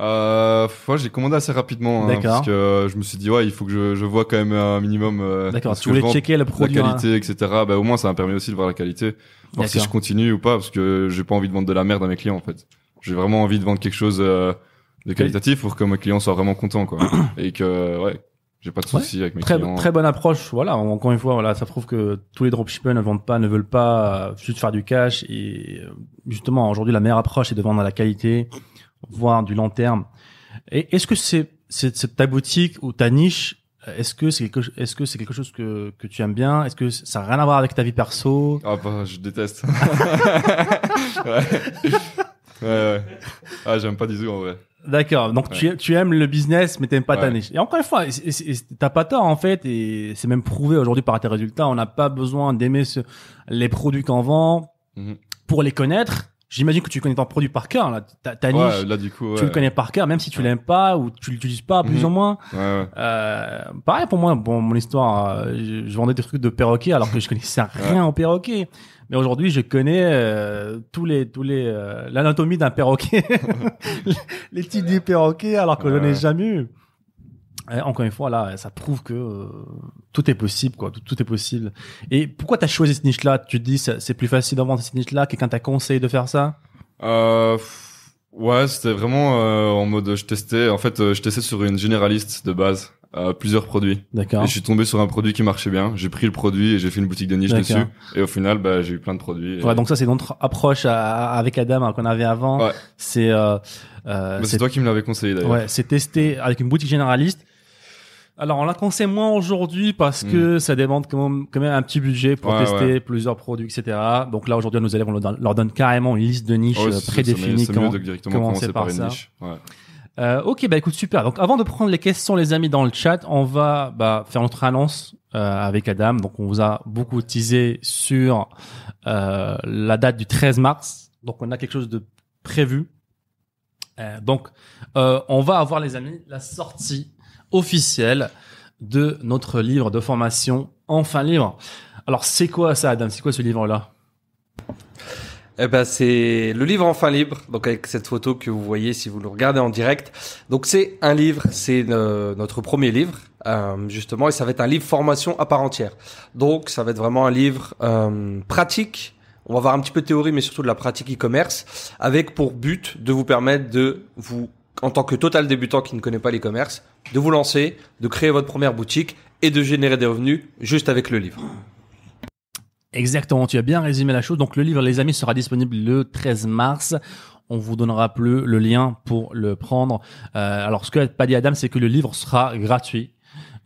Euh, ouais, j'ai commandé assez rapidement, hein, parce que euh, je me suis dit ouais, il faut que je, je vois quand même un minimum. Euh, D'accord. Tu voulais checker le la produit. hein. qualité, etc. Bah au moins ça m'a permis aussi de voir la qualité, voir si je continue ou pas, parce que j'ai pas envie de vendre de la merde à mes clients en fait. J'ai vraiment envie de vendre quelque chose euh, de qualitatif pour que mes clients soient vraiment contents quoi, et que ouais, j'ai pas de Ouais. soucis avec mes Très, clients. très bonne approche. Voilà, encore une fois, voilà, ça prouve que tous les dropshippers ne vendent pas, ne veulent pas euh, juste faire du cash. Et euh, justement, aujourd'hui, la meilleure approche, c'est de vendre à la qualité, voire du long terme. Et est-ce que c'est, c'est, c'est ta boutique ou ta niche? Est-ce que c'est quelque, est-ce que c'est quelque chose que, que tu aimes bien? Est-ce que ça n'a rien à voir avec ta vie perso? Ah bah je déteste. ouais. ouais ouais. Ah j'aime pas du tout en vrai. D'accord. Donc tu, tu aimes le business, mais t'aimes pas ta Ouais. niche. Et encore une fois, t'as pas tort en fait, et c'est même prouvé aujourd'hui par tes résultats. On n'a pas besoin d'aimer ce- les produits qu'on vend Mhm. pour les connaître. J'imagine que tu connais ton produit par cœur. Là. Ta, ta niche, Ouais là du coup ouais. tu le connais par cœur, même si tu l'aimes pas ou tu l'utilises pas plus Mhm. ou moins. Ouais ouais. Euh, pareil pour moi. Bon, mon histoire, euh, je, je vendais des trucs de perroquet alors que je connaissais rien au perroquet. Mais aujourd'hui, je connais euh, tous les tous les euh, l'anatomie d'un perroquet, les types des perroquets alors que je n'ai jamais eu. Et encore une fois, là, ça prouve que euh, tout est possible, quoi. Tout, tout est possible. Et pourquoi t'as choisi cette niche-là? Tu te dis, c'est plus facile vendre cette niche-là? Quelqu'un t'a conseillé de faire ça? Euh, ouais, c'était vraiment euh, en mode je testais. En fait, euh, je testais sur une généraliste de base euh, plusieurs produits. D'accord. Et je suis tombé sur un produit qui marchait bien. J'ai pris le produit et j'ai fait une boutique de niche dessus. Et au final, bah, j'ai eu plein de produits. Et- Ouais, donc ça, c'est notre approche à- avec Adam hein, qu'on avait avant. Ouais. C'est euh, euh, Bah, c'est toi qui me l'avais conseillé d'ailleurs. Ouais, c'est testé avec une boutique généraliste. Alors, on la conseille moins aujourd'hui parce que ça demande quand même, quand même un petit budget pour Hmm. Ouais, tester ouais. plusieurs produits, etc. Donc là, aujourd'hui, à nos élèves, on leur donne, carrément une liste de niches Ouais, euh, c'est- c'est- mieux de directement commencer par par, une ça. niche. Ouais. Euh, ok, bah écoute, super. Donc avant de prendre les questions, les amis, dans le chat, on va bah, faire notre annonce euh, avec Adam. Donc on vous a beaucoup teasé sur euh, la date du 13 mars. Donc on a quelque chose de prévu. Euh, donc euh, on va avoir, les amis, la sortie officielle de notre livre de formation Enfin Libre. Alors c'est quoi ça, Adam? C'est quoi ce livre-là? Eh ben, c'est le livre Enfin Libre, donc avec cette photo que vous voyez si vous le regardez en direct. Donc c'est un livre, c'est euh, notre premier livre euh, justement, et ça va être un livre formation à part entière. Donc, ça va être vraiment un livre euh, pratique. On va voir un petit peu de théorie, mais surtout de la pratique e-commerce, avec pour but de vous permettre de vous, en tant que total débutant qui ne connaît pas l'e-commerce, de vous lancer, de créer votre première boutique et de générer des revenus juste avec le livre. Exactement, tu as bien résumé la chose. Donc le livre, les amis, sera disponible le 13 mars. On vous donnera plus le lien pour le prendre. Euh, alors ce que pas dit Adam, c'est que le livre sera gratuit.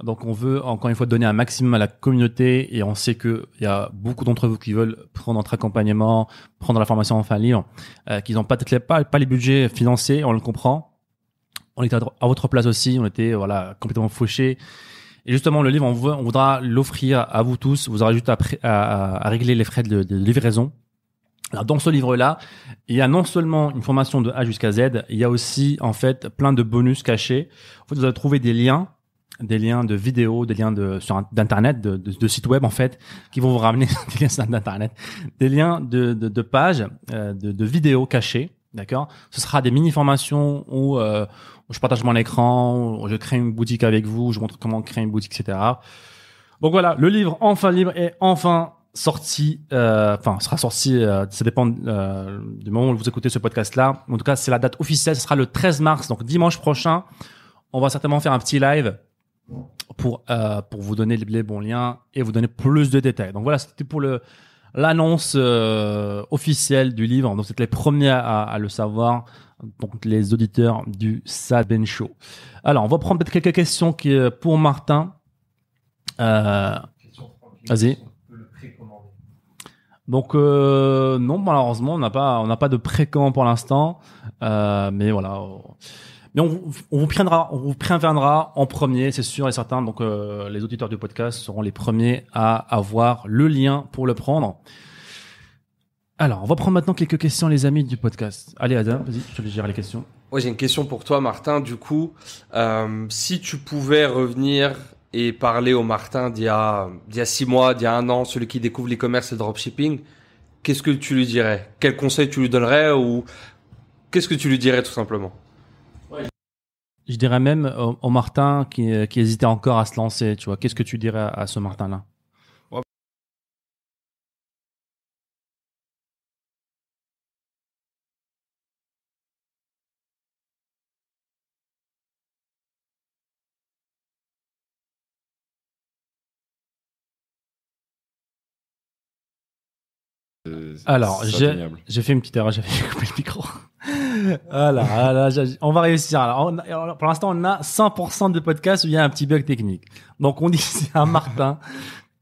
Donc on veut encore une fois donner un maximum à la communauté et on sait que il y a beaucoup d'entre vous qui veulent prendre notre accompagnement, prendre la formation en fin euh, qui n'ont pas, pas pas les budgets financiers, on le comprend. On était à votre place aussi, on était voilà complètement fauchés. Et justement, le livre, on, voudra l'offrir à vous tous. Vous aurez juste à, à- régler les frais de, livraison. Alors, dans ce livre-là, il y a non seulement une formation de A jusqu'à Z, il y a aussi, en fait, plein de bonus cachés. En fait, vous allez trouver des liens, des liens de vidéos, des liens de, sur, d'internet, de sites web, en fait, qui vont vous ramener des liens d'internet, des liens de, de, de pages, euh, de, de vidéos cachées. D'accord? Ce sera des mini-formations où, euh, où je partage mon écran, où je crée une boutique avec vous, je montre comment créer une boutique, etc. Donc voilà, le livre enfin libre est enfin sorti, euh, enfin sera sorti, euh, ça dépend euh, du moment où vous écoutez ce podcast-là. En tout cas, c'est la date officielle, ce sera le 13 mars, donc dimanche prochain. On va certainement faire un petit live pour euh, pour vous donner les bons liens et vous donner plus de détails. Donc voilà, c'était pour le l'annonce euh, officielle du livre. Donc c'était les premiers à, à le savoir. Donc les auditeurs du Saben Show. Alors on va prendre peut-être quelques questions qui euh, pour Martin. Euh, Vas-y. Donc euh, non malheureusement on n'a pas on n'a pas de précommande pour l'instant Euh, mais voilà mais on, vous préviendra en premier c'est sûr et certain. Donc euh, les auditeurs du podcast seront les premiers à avoir le lien pour le prendre. Alors on va prendre maintenant quelques questions les amis du podcast. Allez Adam vas-y je te gérer les questions. Ouais, j'ai une question pour toi, Martin. Du coup, euh, si tu pouvais revenir et parler au Martin d'il y a, d'il y a six mois, d'il y a un an, celui qui découvre l'e-commerce et le dropshipping, qu'est-ce que tu lui dirais? Quel conseil tu lui donnerais ou qu'est-ce que tu lui dirais tout simplement? Je dirais même au, au Martin qui, qui hésitait encore à se lancer tu vois. Qu'est-ce que tu dirais à, ce Martin Alors, j'ai- fait une petite erreur, j'avais coupé le micro. voilà, voilà, j'ai- on va réussir. Alors, on pour l'instant, on a 100% de podcasts où il y a un petit bug technique. Donc, on dit c'est à Martin.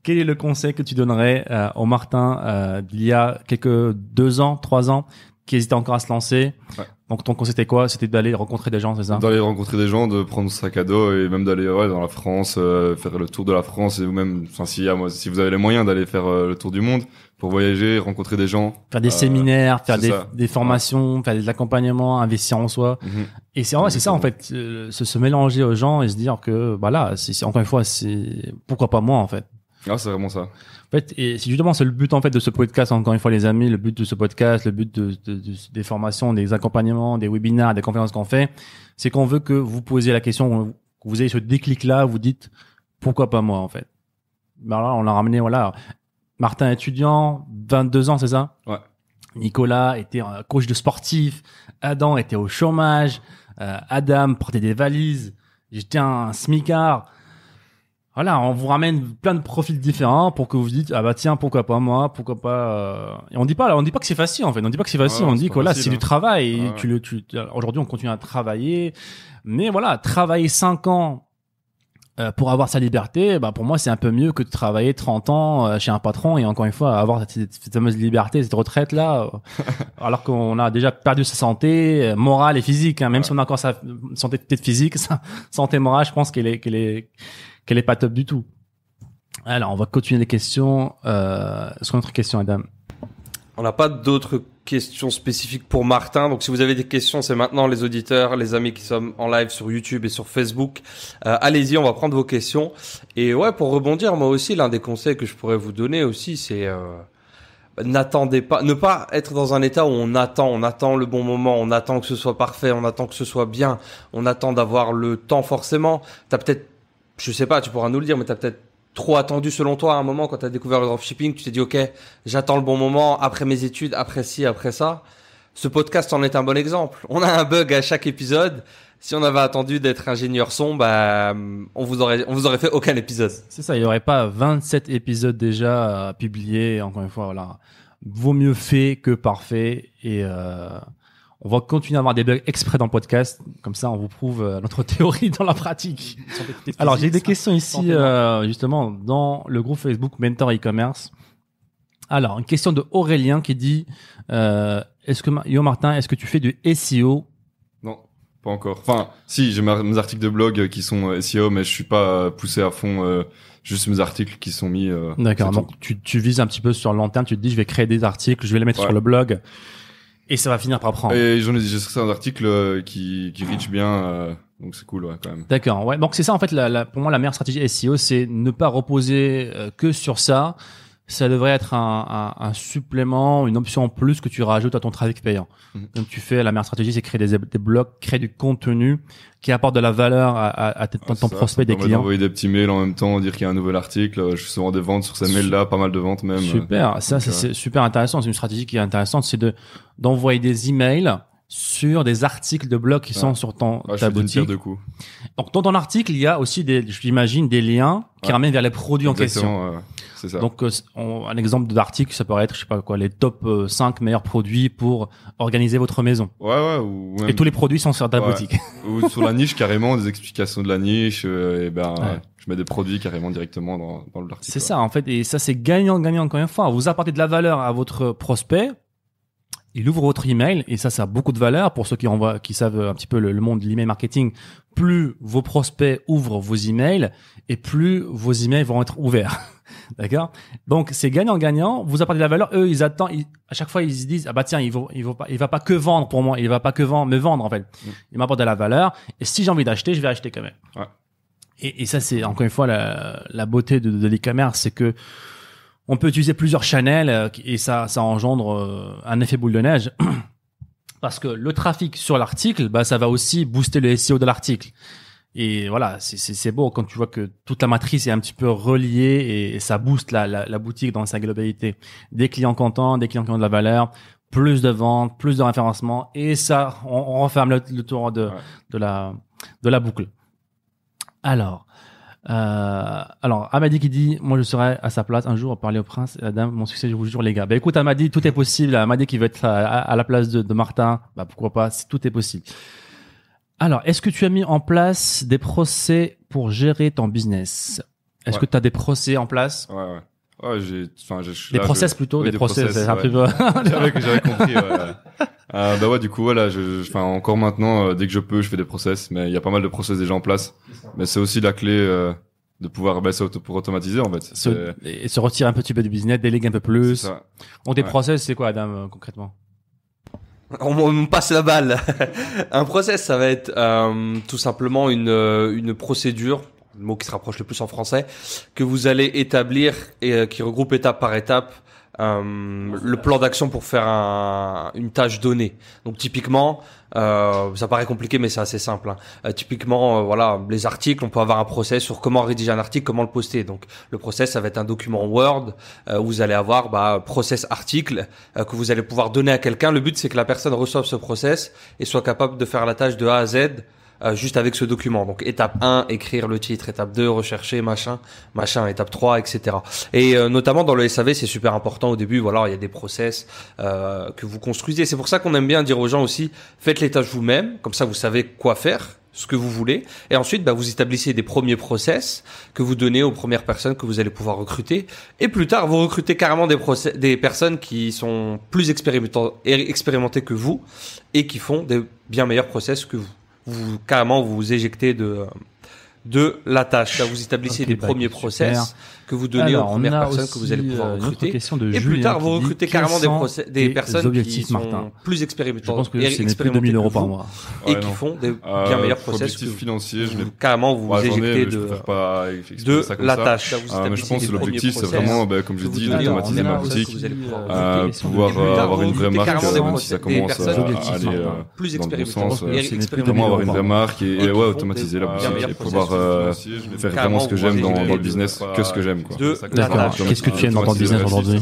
Quel est le conseil que tu donnerais euh, au Martin euh, d'il y a quelques deux ans, trois ans, qui hésitait encore à se lancer? Ouais. Donc, ton conseil c'était quoi? C'était d'aller rencontrer des gens, c'est ça? D'aller rencontrer des gens, de prendre sac à dos et même d'aller ouais, dans la France, euh, faire le tour de la France et ou même, enfin si, ah, moi, si vous avez les moyens d'aller faire euh, le tour du monde pour voyager, rencontrer des gens. Faire des Euh, séminaires, faire des, formations, faire des accompagnements, investir en soi. Mhm. Et c'est ouais, c'est ça en fait, euh, se, se mélanger aux gens et se dire que voilà, c'est c'est- encore une fois, c'est pourquoi pas moi en fait? Ah, c'est vraiment ça. En fait, et c'est justement c'est le but en fait de ce podcast. Encore une fois, les amis, le but de ce podcast, le but de, de- de- des formations, des accompagnements, des webinaires, des conférences qu'on fait, c'est qu'on veut que vous posiez la question, que vous ayez ce déclic là, vous dites pourquoi pas moi en fait? Ben là, on l'a ramené voilà, Martin étudiant, 22 ans, c'est ça? Ouais. Nicolas était un coach de sportif, Adam était au chômage, euh, Adam portait des valises, j'étais un smicard. Voilà, on vous ramène plein de profils différents pour que vous vous dites ah bah tiens pourquoi pas moi, pourquoi pas. euh, Et on dit pas, on dit pas que c'est facile en fait, on dit pas que c'est facile, Ouais, on dit que là c'est du hein. travail. Et tu le, tu aujourd'hui on continue à travailler, mais voilà travailler 5 ans euh, pour avoir sa liberté, bah pour moi c'est un peu mieux que de travailler 30 ans euh, chez un patron et encore une fois avoir cette, cette fameuse liberté, cette retraite là, euh, alors qu'on a déjà perdu sa santé euh, morale et physique. hein, même Ouais. si on a encore sa santé peut-être physique, sa santé morale, je pense qu'elle est qu'elle est qu'elle est pas top du tout. Alors on va continuer les questions. Euh, Est-ce qu'on a question, Adam On n'a pas d'autres questions spécifiques pour Martin. Donc, si vous avez des questions, c'est maintenant les auditeurs, les amis qui sont en live sur YouTube et sur Facebook. Euh, Allez-y, on va prendre vos questions. Et ouais, pour rebondir, moi aussi, l'un des conseils que je pourrais vous donner aussi, c'est euh, n'attendez pas, ne pas être dans un état où on attend, on attend le bon moment, on attend que ce soit parfait, on attend que ce soit bien, on attend d'avoir le temps forcément. T'as peut-être je sais pas, tu pourras nous le dire, mais t'as peut-être trop attendu selon toi à un moment quand t'as découvert le dropshipping, tu t'es dit ok, j'attends le bon moment après mes études, après ci, après ça. Ce podcast en est un bon exemple. On a un bug à chaque épisode. Si on avait attendu d'être ingénieur son, bah, on vous aurait, on vous aurait fait aucun épisode. C'est ça, il y aurait pas 27 épisodes déjà publiés. Encore une fois, voilà. Vaut mieux fait que parfait. Et euh, on va continuer à avoir des bugs exprès dans le podcast. Comme ça, on vous prouve euh, notre théorie dans la pratique. Alors, j'ai des questions ici, euh, justement, dans le groupe Facebook Mentor e-commerce. Alors, une question de Aurélien qui dit euh, Est-ce que Yo Martin, est-ce que tu fais du SEO Non, pas encore. Enfin, si, j'ai mes articles de blog euh, qui sont SEO, mais je suis pas poussé à fond. euh, juste mes articles qui sont mis. euh, D'accord. Donc, tu, tu vises un petit peu sur terme. Tu te dis, je vais créer des articles, je vais les mettre Ouais. sur le blog, et ça va finir par prendre. Et j'en ai, j'ai certains articles euh, qui, qui reach bien, euh, donc c'est cool, ouais, quand même. D'accord. Ouais. Donc c'est ça en fait. La, la- pour moi, la meilleure stratégie SEO, c'est ne pas reposer euh, que sur ça. Ça devrait être un, un, un supplément, une option en plus que tu rajoutes à ton trafic payant. Mhm. Donc tu fais la meilleure stratégie, c'est créer des, des blogs, créer du contenu qui apporte de la valeur à, à, à ton ça, prospect, des clients. d'envoyer des petits mails en même temps, dire qu'il y a un nouvel article. euh, Je fais souvent des ventes sur ces mails-là, pas mal de ventes même. Super, ça euh, c'est super intéressant. C'est une stratégie qui est intéressante, c'est de d'envoyer des emails sur des articles de blog qui Ouais. sont sur ton je ta boutique. deux coups. Donc dans ton article, il y a aussi des, j'imagine, des liens qui Ouais. ramènent vers les produits en question. C'est ça. Donc, euh, on- un exemple d'article, ça pourrait être, je sais pas quoi, les top euh, 5 meilleurs produits pour organiser votre maison. ouais, ouais, ou même Et tous les produits sont sur ta Ouais. boutique. ou sur la niche carrément, des explications de la niche. euh, et ben, ouais, je mets des produits carrément directement dans, dans l'article. C'est ça, en fait. Et ça, c'est gagnant-gagnant encore une fois. Vous apportez de la valeur à votre prospect. Il ouvre votre email et ça, ça a beaucoup de valeur pour ceux qui envoient, qui savent un petit peu le, le monde de l'email marketing. Plus vos prospects ouvrent vos emails et plus vos emails vont être ouverts. D'accord? Donc, c'est gagnant-gagnant. Vous apportez de la valeur. Eux, ils attendent, ils- à chaque fois, ils se disent, ah bah tiens, il va, il va pas, il va pas que vendre pour moi. Il va pas que vendre, me vendre, en fait. Mm. Il m'apporte de la valeur. Et si j'ai envie d'acheter, je vais acheter quand même. Ouais. Et, et ça, c'est encore une fois la, la beauté de, de l'e-commerce, c'est que on peut utiliser plusieurs channels euh, et ça, ça engendre euh, un effet boule de neige. Parce que le trafic sur l'article, bah, ça va aussi booster le SEO de l'article. Et voilà, c'est- beau quand tu vois que toute la matrice est un petit peu reliée et ça booste la, la, la boutique dans sa globalité. Des clients contents, des clients qui ont de la valeur, plus de ventes, plus de référencement et ça, on, on referme le, le tour de, Ouais. de la de la boucle. Alors, euh, alors Amadi qui dit, moi je serai à sa place un jour parler au prince, et à la dame, mon succès je vous jure les gars. Bah écoute Amadi, tout est possible. Amadi qui veut être à, à- à la place de, de Martin, bah pourquoi pas, tout est possible. Alors, est-ce que tu as mis en place des procès pour gérer ton business? Est-ce Ouais. que tu as des procès en place? Ouais, ouais. Ouais, j'ai, enfin, j'ai, Des process je- plutôt, oui, des, des procès, process, c'est un peu... j'avais compris, ouais. Euh, bah ouais, du coup, voilà, je, je- enfin, encore maintenant, euh, dès que je peux, je fais des process, mais il y a pas mal de process déjà en place. Mais c'est aussi la clé, euh, de pouvoir, bah, auto- pour automatiser, en fait. se, et se retirer un petit peu du business, déléguer un peu plus. Donc des Ouais. process, c'est quoi Adam euh, concrètement? On, on me passe la balle. un process, ça va être euh, tout simplement une, une procédure, le mot qui se rapproche le plus en français, que vous allez établir et euh, qui regroupe étape par étape euh, le plan d'action pour faire un- une tâche donnée. Donc typiquement, euh, ça paraît compliqué, mais c'est assez simple. hein. Euh, typiquement, euh, voilà, les articles, on peut avoir un process sur comment rédiger un article, comment le poster. Donc le process, ça va être un document Word où vous allez avoir bah, process article que vous allez pouvoir donner à quelqu'un. Le but, c'est que la personne reçoive ce process et soit capable de faire la tâche de A à Z euh, juste avec ce document. Donc étape 1, écrire le titre, étape 2, rechercher, machin, machin, étape 3, etc. Et euh, notamment dans le SAV, c'est super important au début, voilà, il y a des process euh, que vous construisez. C'est pour ça qu'on aime bien dire aux gens aussi, faites les tâches vous-même, comme ça vous savez quoi faire ce que vous voulez et ensuite bah, vous établissez des premiers process que vous donnez aux premières personnes que vous allez pouvoir recruter et plus tard vous recrutez carrément des process, des personnes qui sont plus expérimentées que vous et qui font des bien meilleurs process que vous vous carrément vous vous éjectez de de la tâche. Là, vous établissez des bah, premiers super. process que vous donnez Alors, aux on premières a personnes que vous allez pouvoir euh, recruter. question de Et plus tard, vous recrutez carrément des, process, des personnes qui sont Martin plus Je expérimentées, pense que c'est plus de expérimentées 2000 euros par mois. et Ouais, qui non. font des Euh, bien meilleurs process que objectif vous. financier, je vais Vous- carrément vous Ouais, éjectez je de, pas de ça la ça. tâche. Là, vous Euh, mais je pense que l'objectif, c'est vraiment, bah, comme j'ai dit, d'automatiser ma boutique, pouvoir euh, avoir une vraie marque, si ça commence à aller euh, dans le bon sens. Avoir 1000 une vraie marque et, automatiser la boutique et pouvoir euh, faire vraiment ce que j'aime dans, dans le business que ce que j'aime. D'accord. Qu'est-ce que tu aimes dans ton business aujourd'hui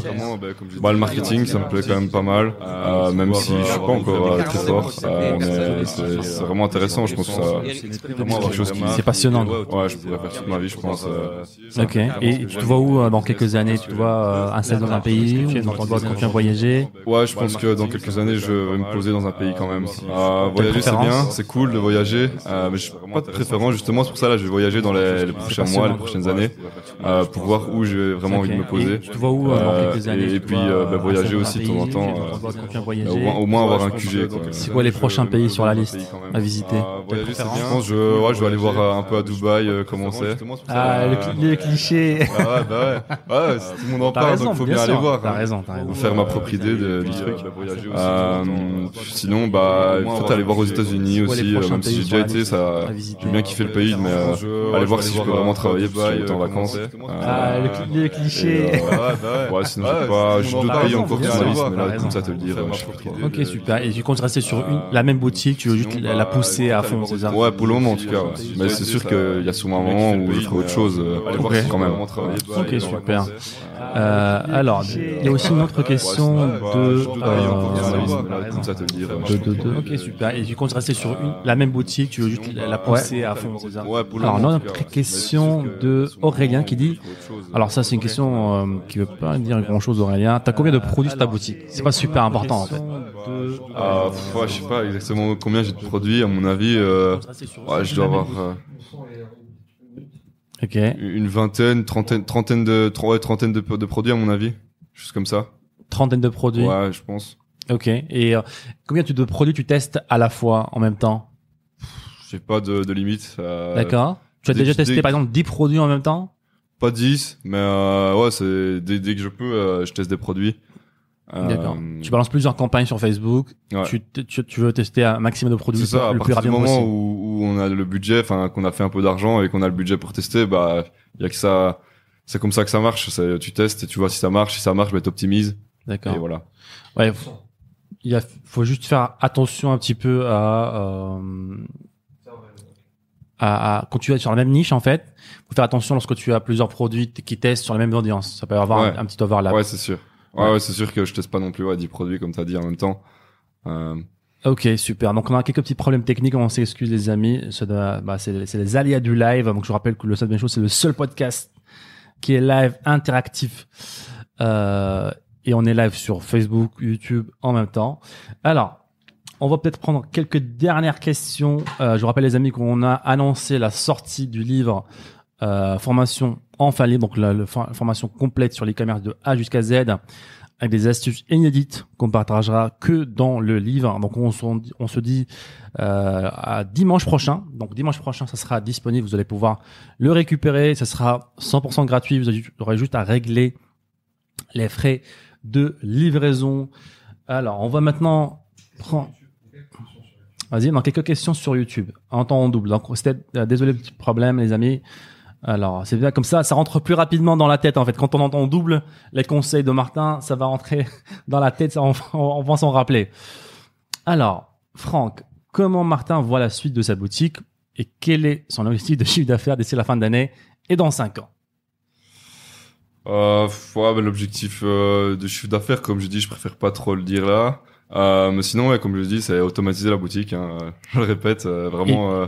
Bah, le marketing, ça me plaît quand même pas mal, euh, même si je suis pas encore euh, très fort. euh, mais c'est vraiment intéressant. Je pense que ça, quelque chose qui. C'est passionnant. Ouais, je pourrais faire toute ma vie, je pense. euh, Ok. Et tu te vois où euh, dans quelques années Tu te vois euh, installé dans un pays ou dans ton tu vas voyager Ouais, je pense que dans quelques années, je vais me poser dans un pays quand même. Euh, voyager, c'est bien, c'est cool de voyager, euh, mais je pas de préférence. Justement, c'est pour ça là, je vais voyager dans les, les prochains mois, les prochaines années, euh, pour voir où j'ai vraiment envie de me poser. Et tu te vois où euh, dans quelques années et, Tu et te puis bah, voyager aussi de temps en temps. euh, au, moins, au moins avoir un QG. C'est quoi les prochains pays sur la liste à visiter Euh, voyager, c'est bien. Je pense, je, ouais, je vais aller voir euh, un peu à Dubaï euh, comment c'est. Ah, le, cli- le cliché. Ah ouais, bah ouais. Ouais, c'est- tout le monde en parle, raison, donc faut bien aller voir. T'as hein. raison, t'as raison. Faire ma propre idée de- du truc. Euh, sinon, bah, peut-être aller voir aux États-Unis aussi, même si j'ai déjà été, ça, j'ai bien kiffé le pays, mais euh, aller voir si je peux vraiment travailler parce que en vacances. Ah, le, cli- le Et, cliché. euh, ouais, sinon j'ai pas, j'ai d'autres T'as pays encore bien sur ma sûr, liste, mais là, comme ça te le dire, je. Ok, super. Et tu comptes rester sur une, la même boutique, tu veux juste la, la pousser à fond, c'est ça Ouais, pour le moment en tout cas. ouais. Mais c'est sûr qu'il y a sûrement un moment où je ferai autre chose euh, quand même. Ok, super. Euh, alors, il y a aussi une autre question de, euh, Comme ça te le dire. de, de, de- Ok, super. Et tu comptes rester sur une, la même boutique, tu veux juste la, pousser à fond, c'est ça Ouais, pour le Alors, tout cas, ouais. question de Aurélien qui dit, alors ça c'est une question euh, qui veut pas dire grand chose Aurélien, t'as combien de produits sur ta boutique C'est pas super important en fait. Ah, pff, ouais, je sais pas exactement combien j'ai de produits, à mon avis, euh, ouais, je dois avoir euh, Ok. une vingtaine, trentaine, trentaine de, trentaine de, de produits à mon avis, juste comme ça. Trentaine de produits. Ouais, je pense. Ok. Et euh, combien de produits tu testes à la fois en même temps J'ai pas de, de limite. euh, D'accord. Tu as déjà testé par exemple 10 produits en même temps? Pas 10, mais euh, ouais, c'est dès, dès que je peux, euh, je teste des produits. Euh, D'accord. Tu balances plusieurs campagnes sur Facebook. Ouais. Tu, tu, tu veux tester un maximum de produits C'est ça, à le plus partir du moment où, où on a le budget, enfin qu'on a fait un peu d'argent et qu'on a le budget pour tester, bah il y a que ça, c'est comme ça que ça marche. Tu testes et tu vois si ça marche, si ça marche, bah t'optimises D'accord. et voilà. Ouais. faut- Il a, faut juste faire attention un petit peu à, euh, à, à- quand tu es sur la même niche en fait. Faut faire attention lorsque tu as plusieurs produits qui testent sur la même audience. Ça peut avoir Ouais. un, un petit overlap. Ouais, c'est sûr. Ouais, Ouais. ouais, c'est sûr que je teste pas non plus ouais, 10 produits comme t'as dit en même temps. Euh, Ok, super. Donc on a quelques petits problèmes techniques, on s'excuse les amis. C'est bah, c'est les aléas du live. Donc je vous rappelle que le Sad Show c'est le seul podcast qui est live interactif euh, et on est live sur Facebook, YouTube en même temps. Alors, on va peut-être prendre quelques dernières questions. Euh, je vous rappelle les amis qu'on a annoncé la sortie du livre euh, formation enfin libre, donc la, la for- formation complète sur l'e-commerce de A jusqu'à Z avec des astuces inédites qu'on partagera que dans le livre. Donc on, on se dit euh, à dimanche prochain. Donc dimanche prochain, ça sera disponible. Vous allez pouvoir le récupérer. Ça sera 100% gratuit. Vous aurez juste à régler les frais de livraison. Alors on va maintenant prendre. Vas-y, a quelques questions sur YouTube en temps en double. Donc c'était euh, désolé petit problème les amis. Alors, c'est bien comme ça, ça rentre plus rapidement dans la tête en fait. Quand on entend double les conseils de Martin, ça va rentrer dans la tête, ça, on, on va s'en rappeler. Alors, Franck, comment Martin voit la suite de sa boutique et quel est son objectif de chiffre d'affaires d'ici la fin de l'année et dans 5 ans? Euh, ouais, l'objectif euh, de chiffre d'affaires, comme je dis, je préfère pas trop le dire là. Euh, mais sinon, ouais, comme je dis, c'est automatiser la boutique. Hein. Je le répète, euh, vraiment. euh,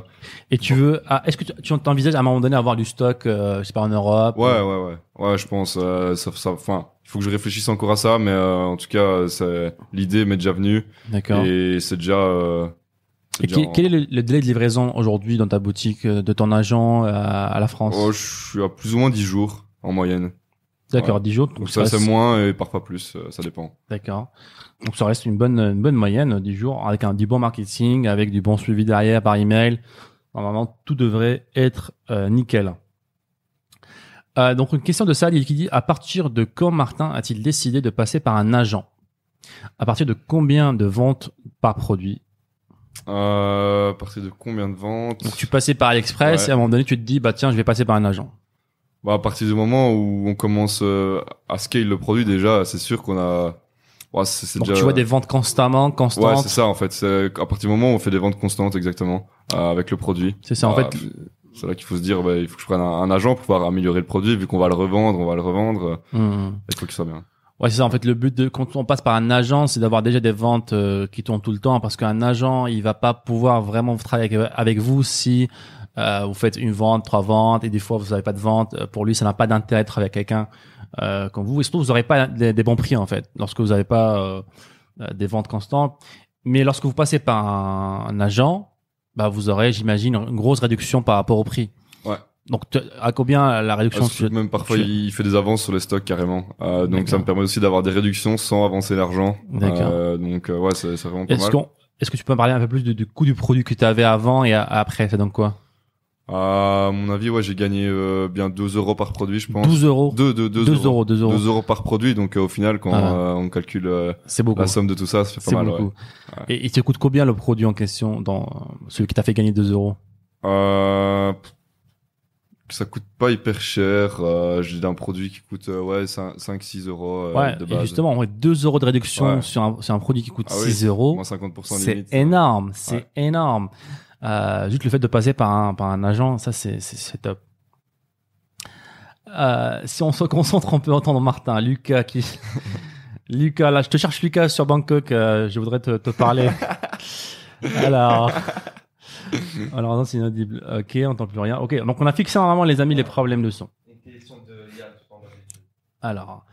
Et tu veux, ah, est-ce que tu, tu t'envisages à un moment donné avoir du stock, euh, je sais pas, en Europe Ouais, ouais, ouais. Ouais, je pense. Euh, ça, ça, enfin, il faut que je réfléchisse encore à ça, mais euh, en tout cas, c'est l'idée m'est déjà venue D'accord. et c'est déjà. Euh, c'est Et déjà qui- en- quel est le, le délai de livraison aujourd'hui dans ta boutique, euh, de ton agent à, à la France Oh, je suis à plus ou moins 10 jours en moyenne. D'accord, ouais. 10 jours. Donc ça, c'est moins et parfois plus. euh, ça dépend. D'accord. Donc ça reste une bonne, une bonne moyenne, 10 jours, avec un du bon marketing, avec du bon suivi derrière par email. Normalement, tout devrait être euh, nickel. Euh, donc une question de Sally qui dit à partir de quand Martin a-t-il décidé de passer par un agent? À partir de combien de ventes par produit? Euh, à partir de combien de ventes? Donc tu passais par AliExpress Ouais. et à un moment donné tu te dis bah tiens je vais passer par un agent. Bah, à partir du moment où on commence euh, à scale le produit, déjà, c'est sûr qu'on a. Ouais, c'est c'est Donc déjà... tu vois des ventes constamment, Ouais, constantes. c'est ça en fait. C'est à partir du moment où on fait des ventes constantes exactement euh, avec le produit. c'est ça en Bah, fait. c'est là qu'il faut se dire, bah, il faut que je prenne un, un agent pour pouvoir améliorer le produit, vu qu'on va le revendre, on va le revendre. Hmm. Il faut qu'il soit bien. Ouais, c'est ça. En fait, le but de quand on passe par un agent, c'est d'avoir déjà des ventes euh, qui tournent tout le temps, parce qu'un agent, il va pas pouvoir vraiment travailler avec, avec vous si euh, vous faites une vente, trois ventes, et des fois vous n'avez pas de vente. Euh, Pour lui, ça n'a pas d'intérêt de travailler avec quelqu'un euh, comme vous. Et surtout, vous n'aurez pas des, des bons prix en fait, lorsque vous n'avez pas euh, euh, des ventes constantes. Mais lorsque vous passez par un, un agent, bah vous aurez, j'imagine, une grosse réduction par rapport au prix. Ouais. Donc, à combien la réduction Parce que même parfois, tu- il fait des avances sur les stocks carrément. Euh, donc ça me permet aussi d'avoir des réductions sans avancer l'argent. D'accord. Euh, donc euh, ouais, c'est vraiment pas Est-ce mal. est-ce que tu peux me parler un peu plus du, du coût du produit que tu avais avant et après? C'est donc quoi? À mon avis, ouais, j'ai gagné euh, bien 2 euros par produit, je pense. 12 euros. 2 2 2 2 euros, 2 euros. 2 euros par produit. Donc euh, au final, quand Ah euh, on calcule la somme de tout ça, ça fait C'est pas mal. ouais. Et il te coûte combien le produit en question dans celui qui t'a fait gagner 2 euros? Euh, ça coûte pas hyper cher. Euh, j'ai un produit qui coûte euh, ouais 5-6 euros euh, Ouais, de et base. justement, ouais, 2 euros de réduction Ouais. sur, un, sur un produit qui coûte Ah oui, 6 euros. Moins 50% C'est énorme, c'est Ouais. énorme. Euh, juste le fait de passer par un, agent, ça c'est top. Euh, si on se concentre, on peut entendre Martin, Lucas qui. Lucas, là, je te cherche Lucas sur Bangkok. euh, je voudrais te, parler. Alors. Alors non, c'est inaudible. Ok, on n'entend plus rien. Ok, donc on a fixé normalement les amis les problèmes de son. Alors,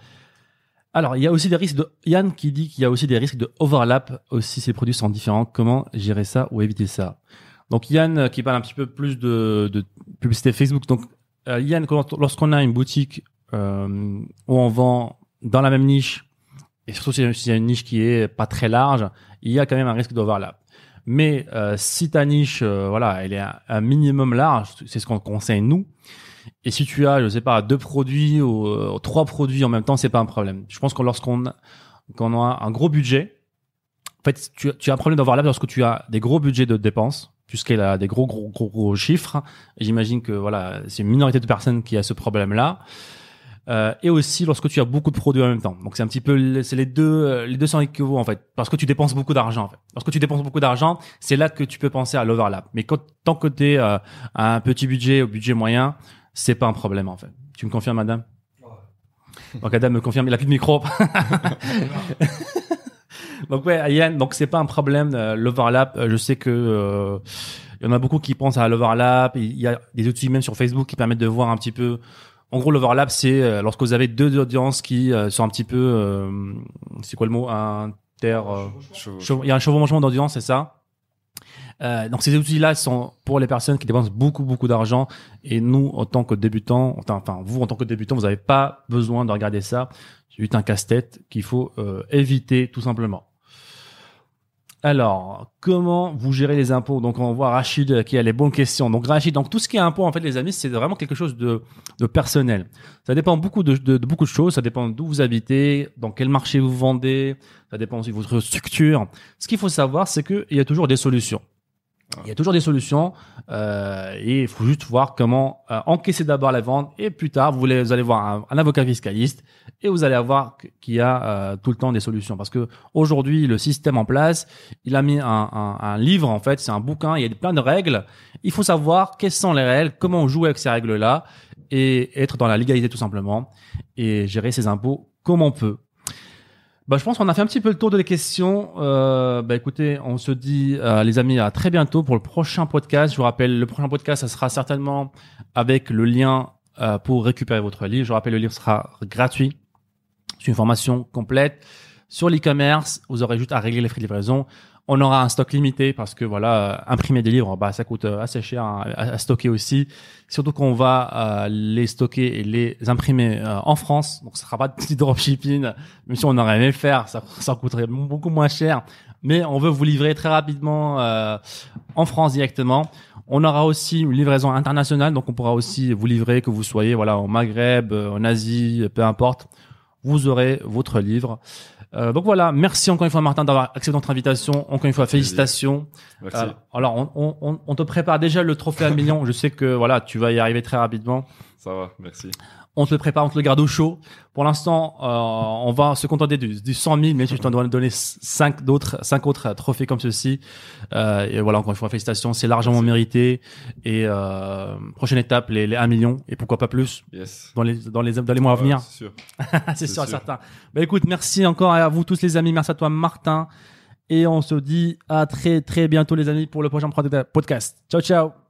alors il y a aussi des risques de Yann qui dit qu'il y a aussi des risques de overlap aussi ces produits sont différents. Comment gérer ça ou éviter ça? Donc Yann euh, qui parle un petit peu plus de, de publicité Facebook. Donc euh, Yann, lorsqu'on a une boutique euh, où on vend dans la même niche et surtout s'il s'il y a une niche qui est pas très large, il y a quand même un risque d'overlap. Mais euh, si ta niche, euh, voilà, elle est un, minimum large, c'est ce qu'on conseille nous. Et si tu as, je sais pas, deux produits ou euh, trois produits en même temps, c'est pas un problème. Je pense que lorsqu'on quand on a un gros budget, en fait, tu, tu as un problème d'overlap lorsque tu as des gros budgets de dépenses, puisqu'elle a des gros, gros, gros, gros chiffres. J'imagine que voilà, c'est une minorité de personnes qui a ce problème-là. Euh, et aussi lorsque tu as beaucoup de produits en même temps. Donc c'est un petit peu, c'est les deux, euh, les deux sont équivalents en fait, parce que tu dépenses beaucoup d'argent. En fait. Lorsque tu dépenses beaucoup d'argent, c'est là que tu peux penser à l'overlap. Mais quand tant que tu euh, à un petit budget, au budget moyen, c'est pas un problème en fait. Tu me confirmes, madame? Donc Adam me confirme, il a plus de micro. donc ouais, Yann, donc c'est pas un problème euh, l'overlap. Euh, Je sais que euh, il y en a beaucoup qui pensent à l'overlap. Il y a des outils même sur Facebook qui permettent de voir un petit peu. En gros, l'overlap, c'est euh, lorsque vous avez deux audiences qui euh, sont un petit peu, euh, c'est quoi le mot, euh, Chevaux- Chevau- il y a un chevauchement d'audience, c'est ça? Euh, donc ces outils-là sont pour les personnes qui dépensent beaucoup beaucoup d'argent et nous en tant que débutants, enfin enfin, vous en tant que débutant, vous n'avez pas besoin de regarder ça. C'est juste un casse-tête qu'il faut euh, éviter tout simplement. Alors, comment vous gérez les impôts? Donc, on voit Rachid qui a les bonnes questions. Donc, Rachid, donc tout ce qui est impôts, en fait, les amis, c'est vraiment quelque chose de, personnel. Ça dépend beaucoup de, de, de beaucoup de choses. Ça dépend d'où vous habitez, dans quel marché vous vendez. Ça dépend aussi de votre structure. Ce qu'il faut savoir, c'est qu'il y a toujours des solutions. Il y a toujours des solutions euh, et il faut juste voir comment euh, encaisser d'abord la vente et plus tard vous, voulez, vous allez voir un, un avocat fiscaliste et vous allez avoir qu- qu'il y a euh, tout le temps des solutions. Parce que aujourd'hui le système en place il a mis un, un, un livre en fait c'est un bouquin il y a plein de règles. Il faut savoir quelles sont les règles comment jouer avec ces règles là et être dans la légalité tout simplement et gérer ses impôts comme on peut bah, je pense qu'on a fait un petit peu le tour de questions. Euh, bah, écoutez, on se dit, euh, les amis, à très bientôt pour le prochain podcast. Je vous rappelle, le prochain podcast, ça sera certainement avec le lien euh, pour récupérer votre livre. Je vous rappelle, le livre sera gratuit. C'est une formation complète sur l'e-commerce. Vous aurez juste à régler les frais de livraison. On aura un stock limité parce que voilà, imprimer des livres, bah ça coûte euh, assez cher à, stocker aussi. Surtout qu'on va euh, les stocker et les imprimer euh, en France, donc ce sera pas de petit dropshipping. Même si on aurait aimé le faire, ça, ça coûterait beaucoup moins cher. Mais on veut vous livrer très rapidement euh, en France directement. On aura aussi une livraison internationale, donc on pourra aussi vous livrer que vous soyez voilà au Maghreb, euh, en Asie, peu importe. Vous aurez votre livre. Euh, donc voilà, merci encore une fois Martin d'avoir accepté notre invitation. Encore une fois, félicitations. Merci. Euh, alors, on, on- on, te prépare déjà le trophée à million. Je sais que voilà, tu vas y arriver très rapidement. Ça va, merci. On te le prépare, on te le garde au chaud. Pour l'instant, euh, on va se contenter du, du 100 000, mais je t'en dois donner cinq d'autres, cinq autres trophées comme ceci. Euh, et voilà, encore une fois, félicitations, c'est largement mérité. Et euh, prochaine étape, les, les 1 million, et pourquoi pas plus Yes. dans les dans les dans les mois à venir. c'est sûr. c'est sûr sûr. certain. Bah écoute, merci encore à vous tous les amis, merci à toi Martin. Et on se dit à très très bientôt les amis pour le prochain pod- podcast. Ciao ciao.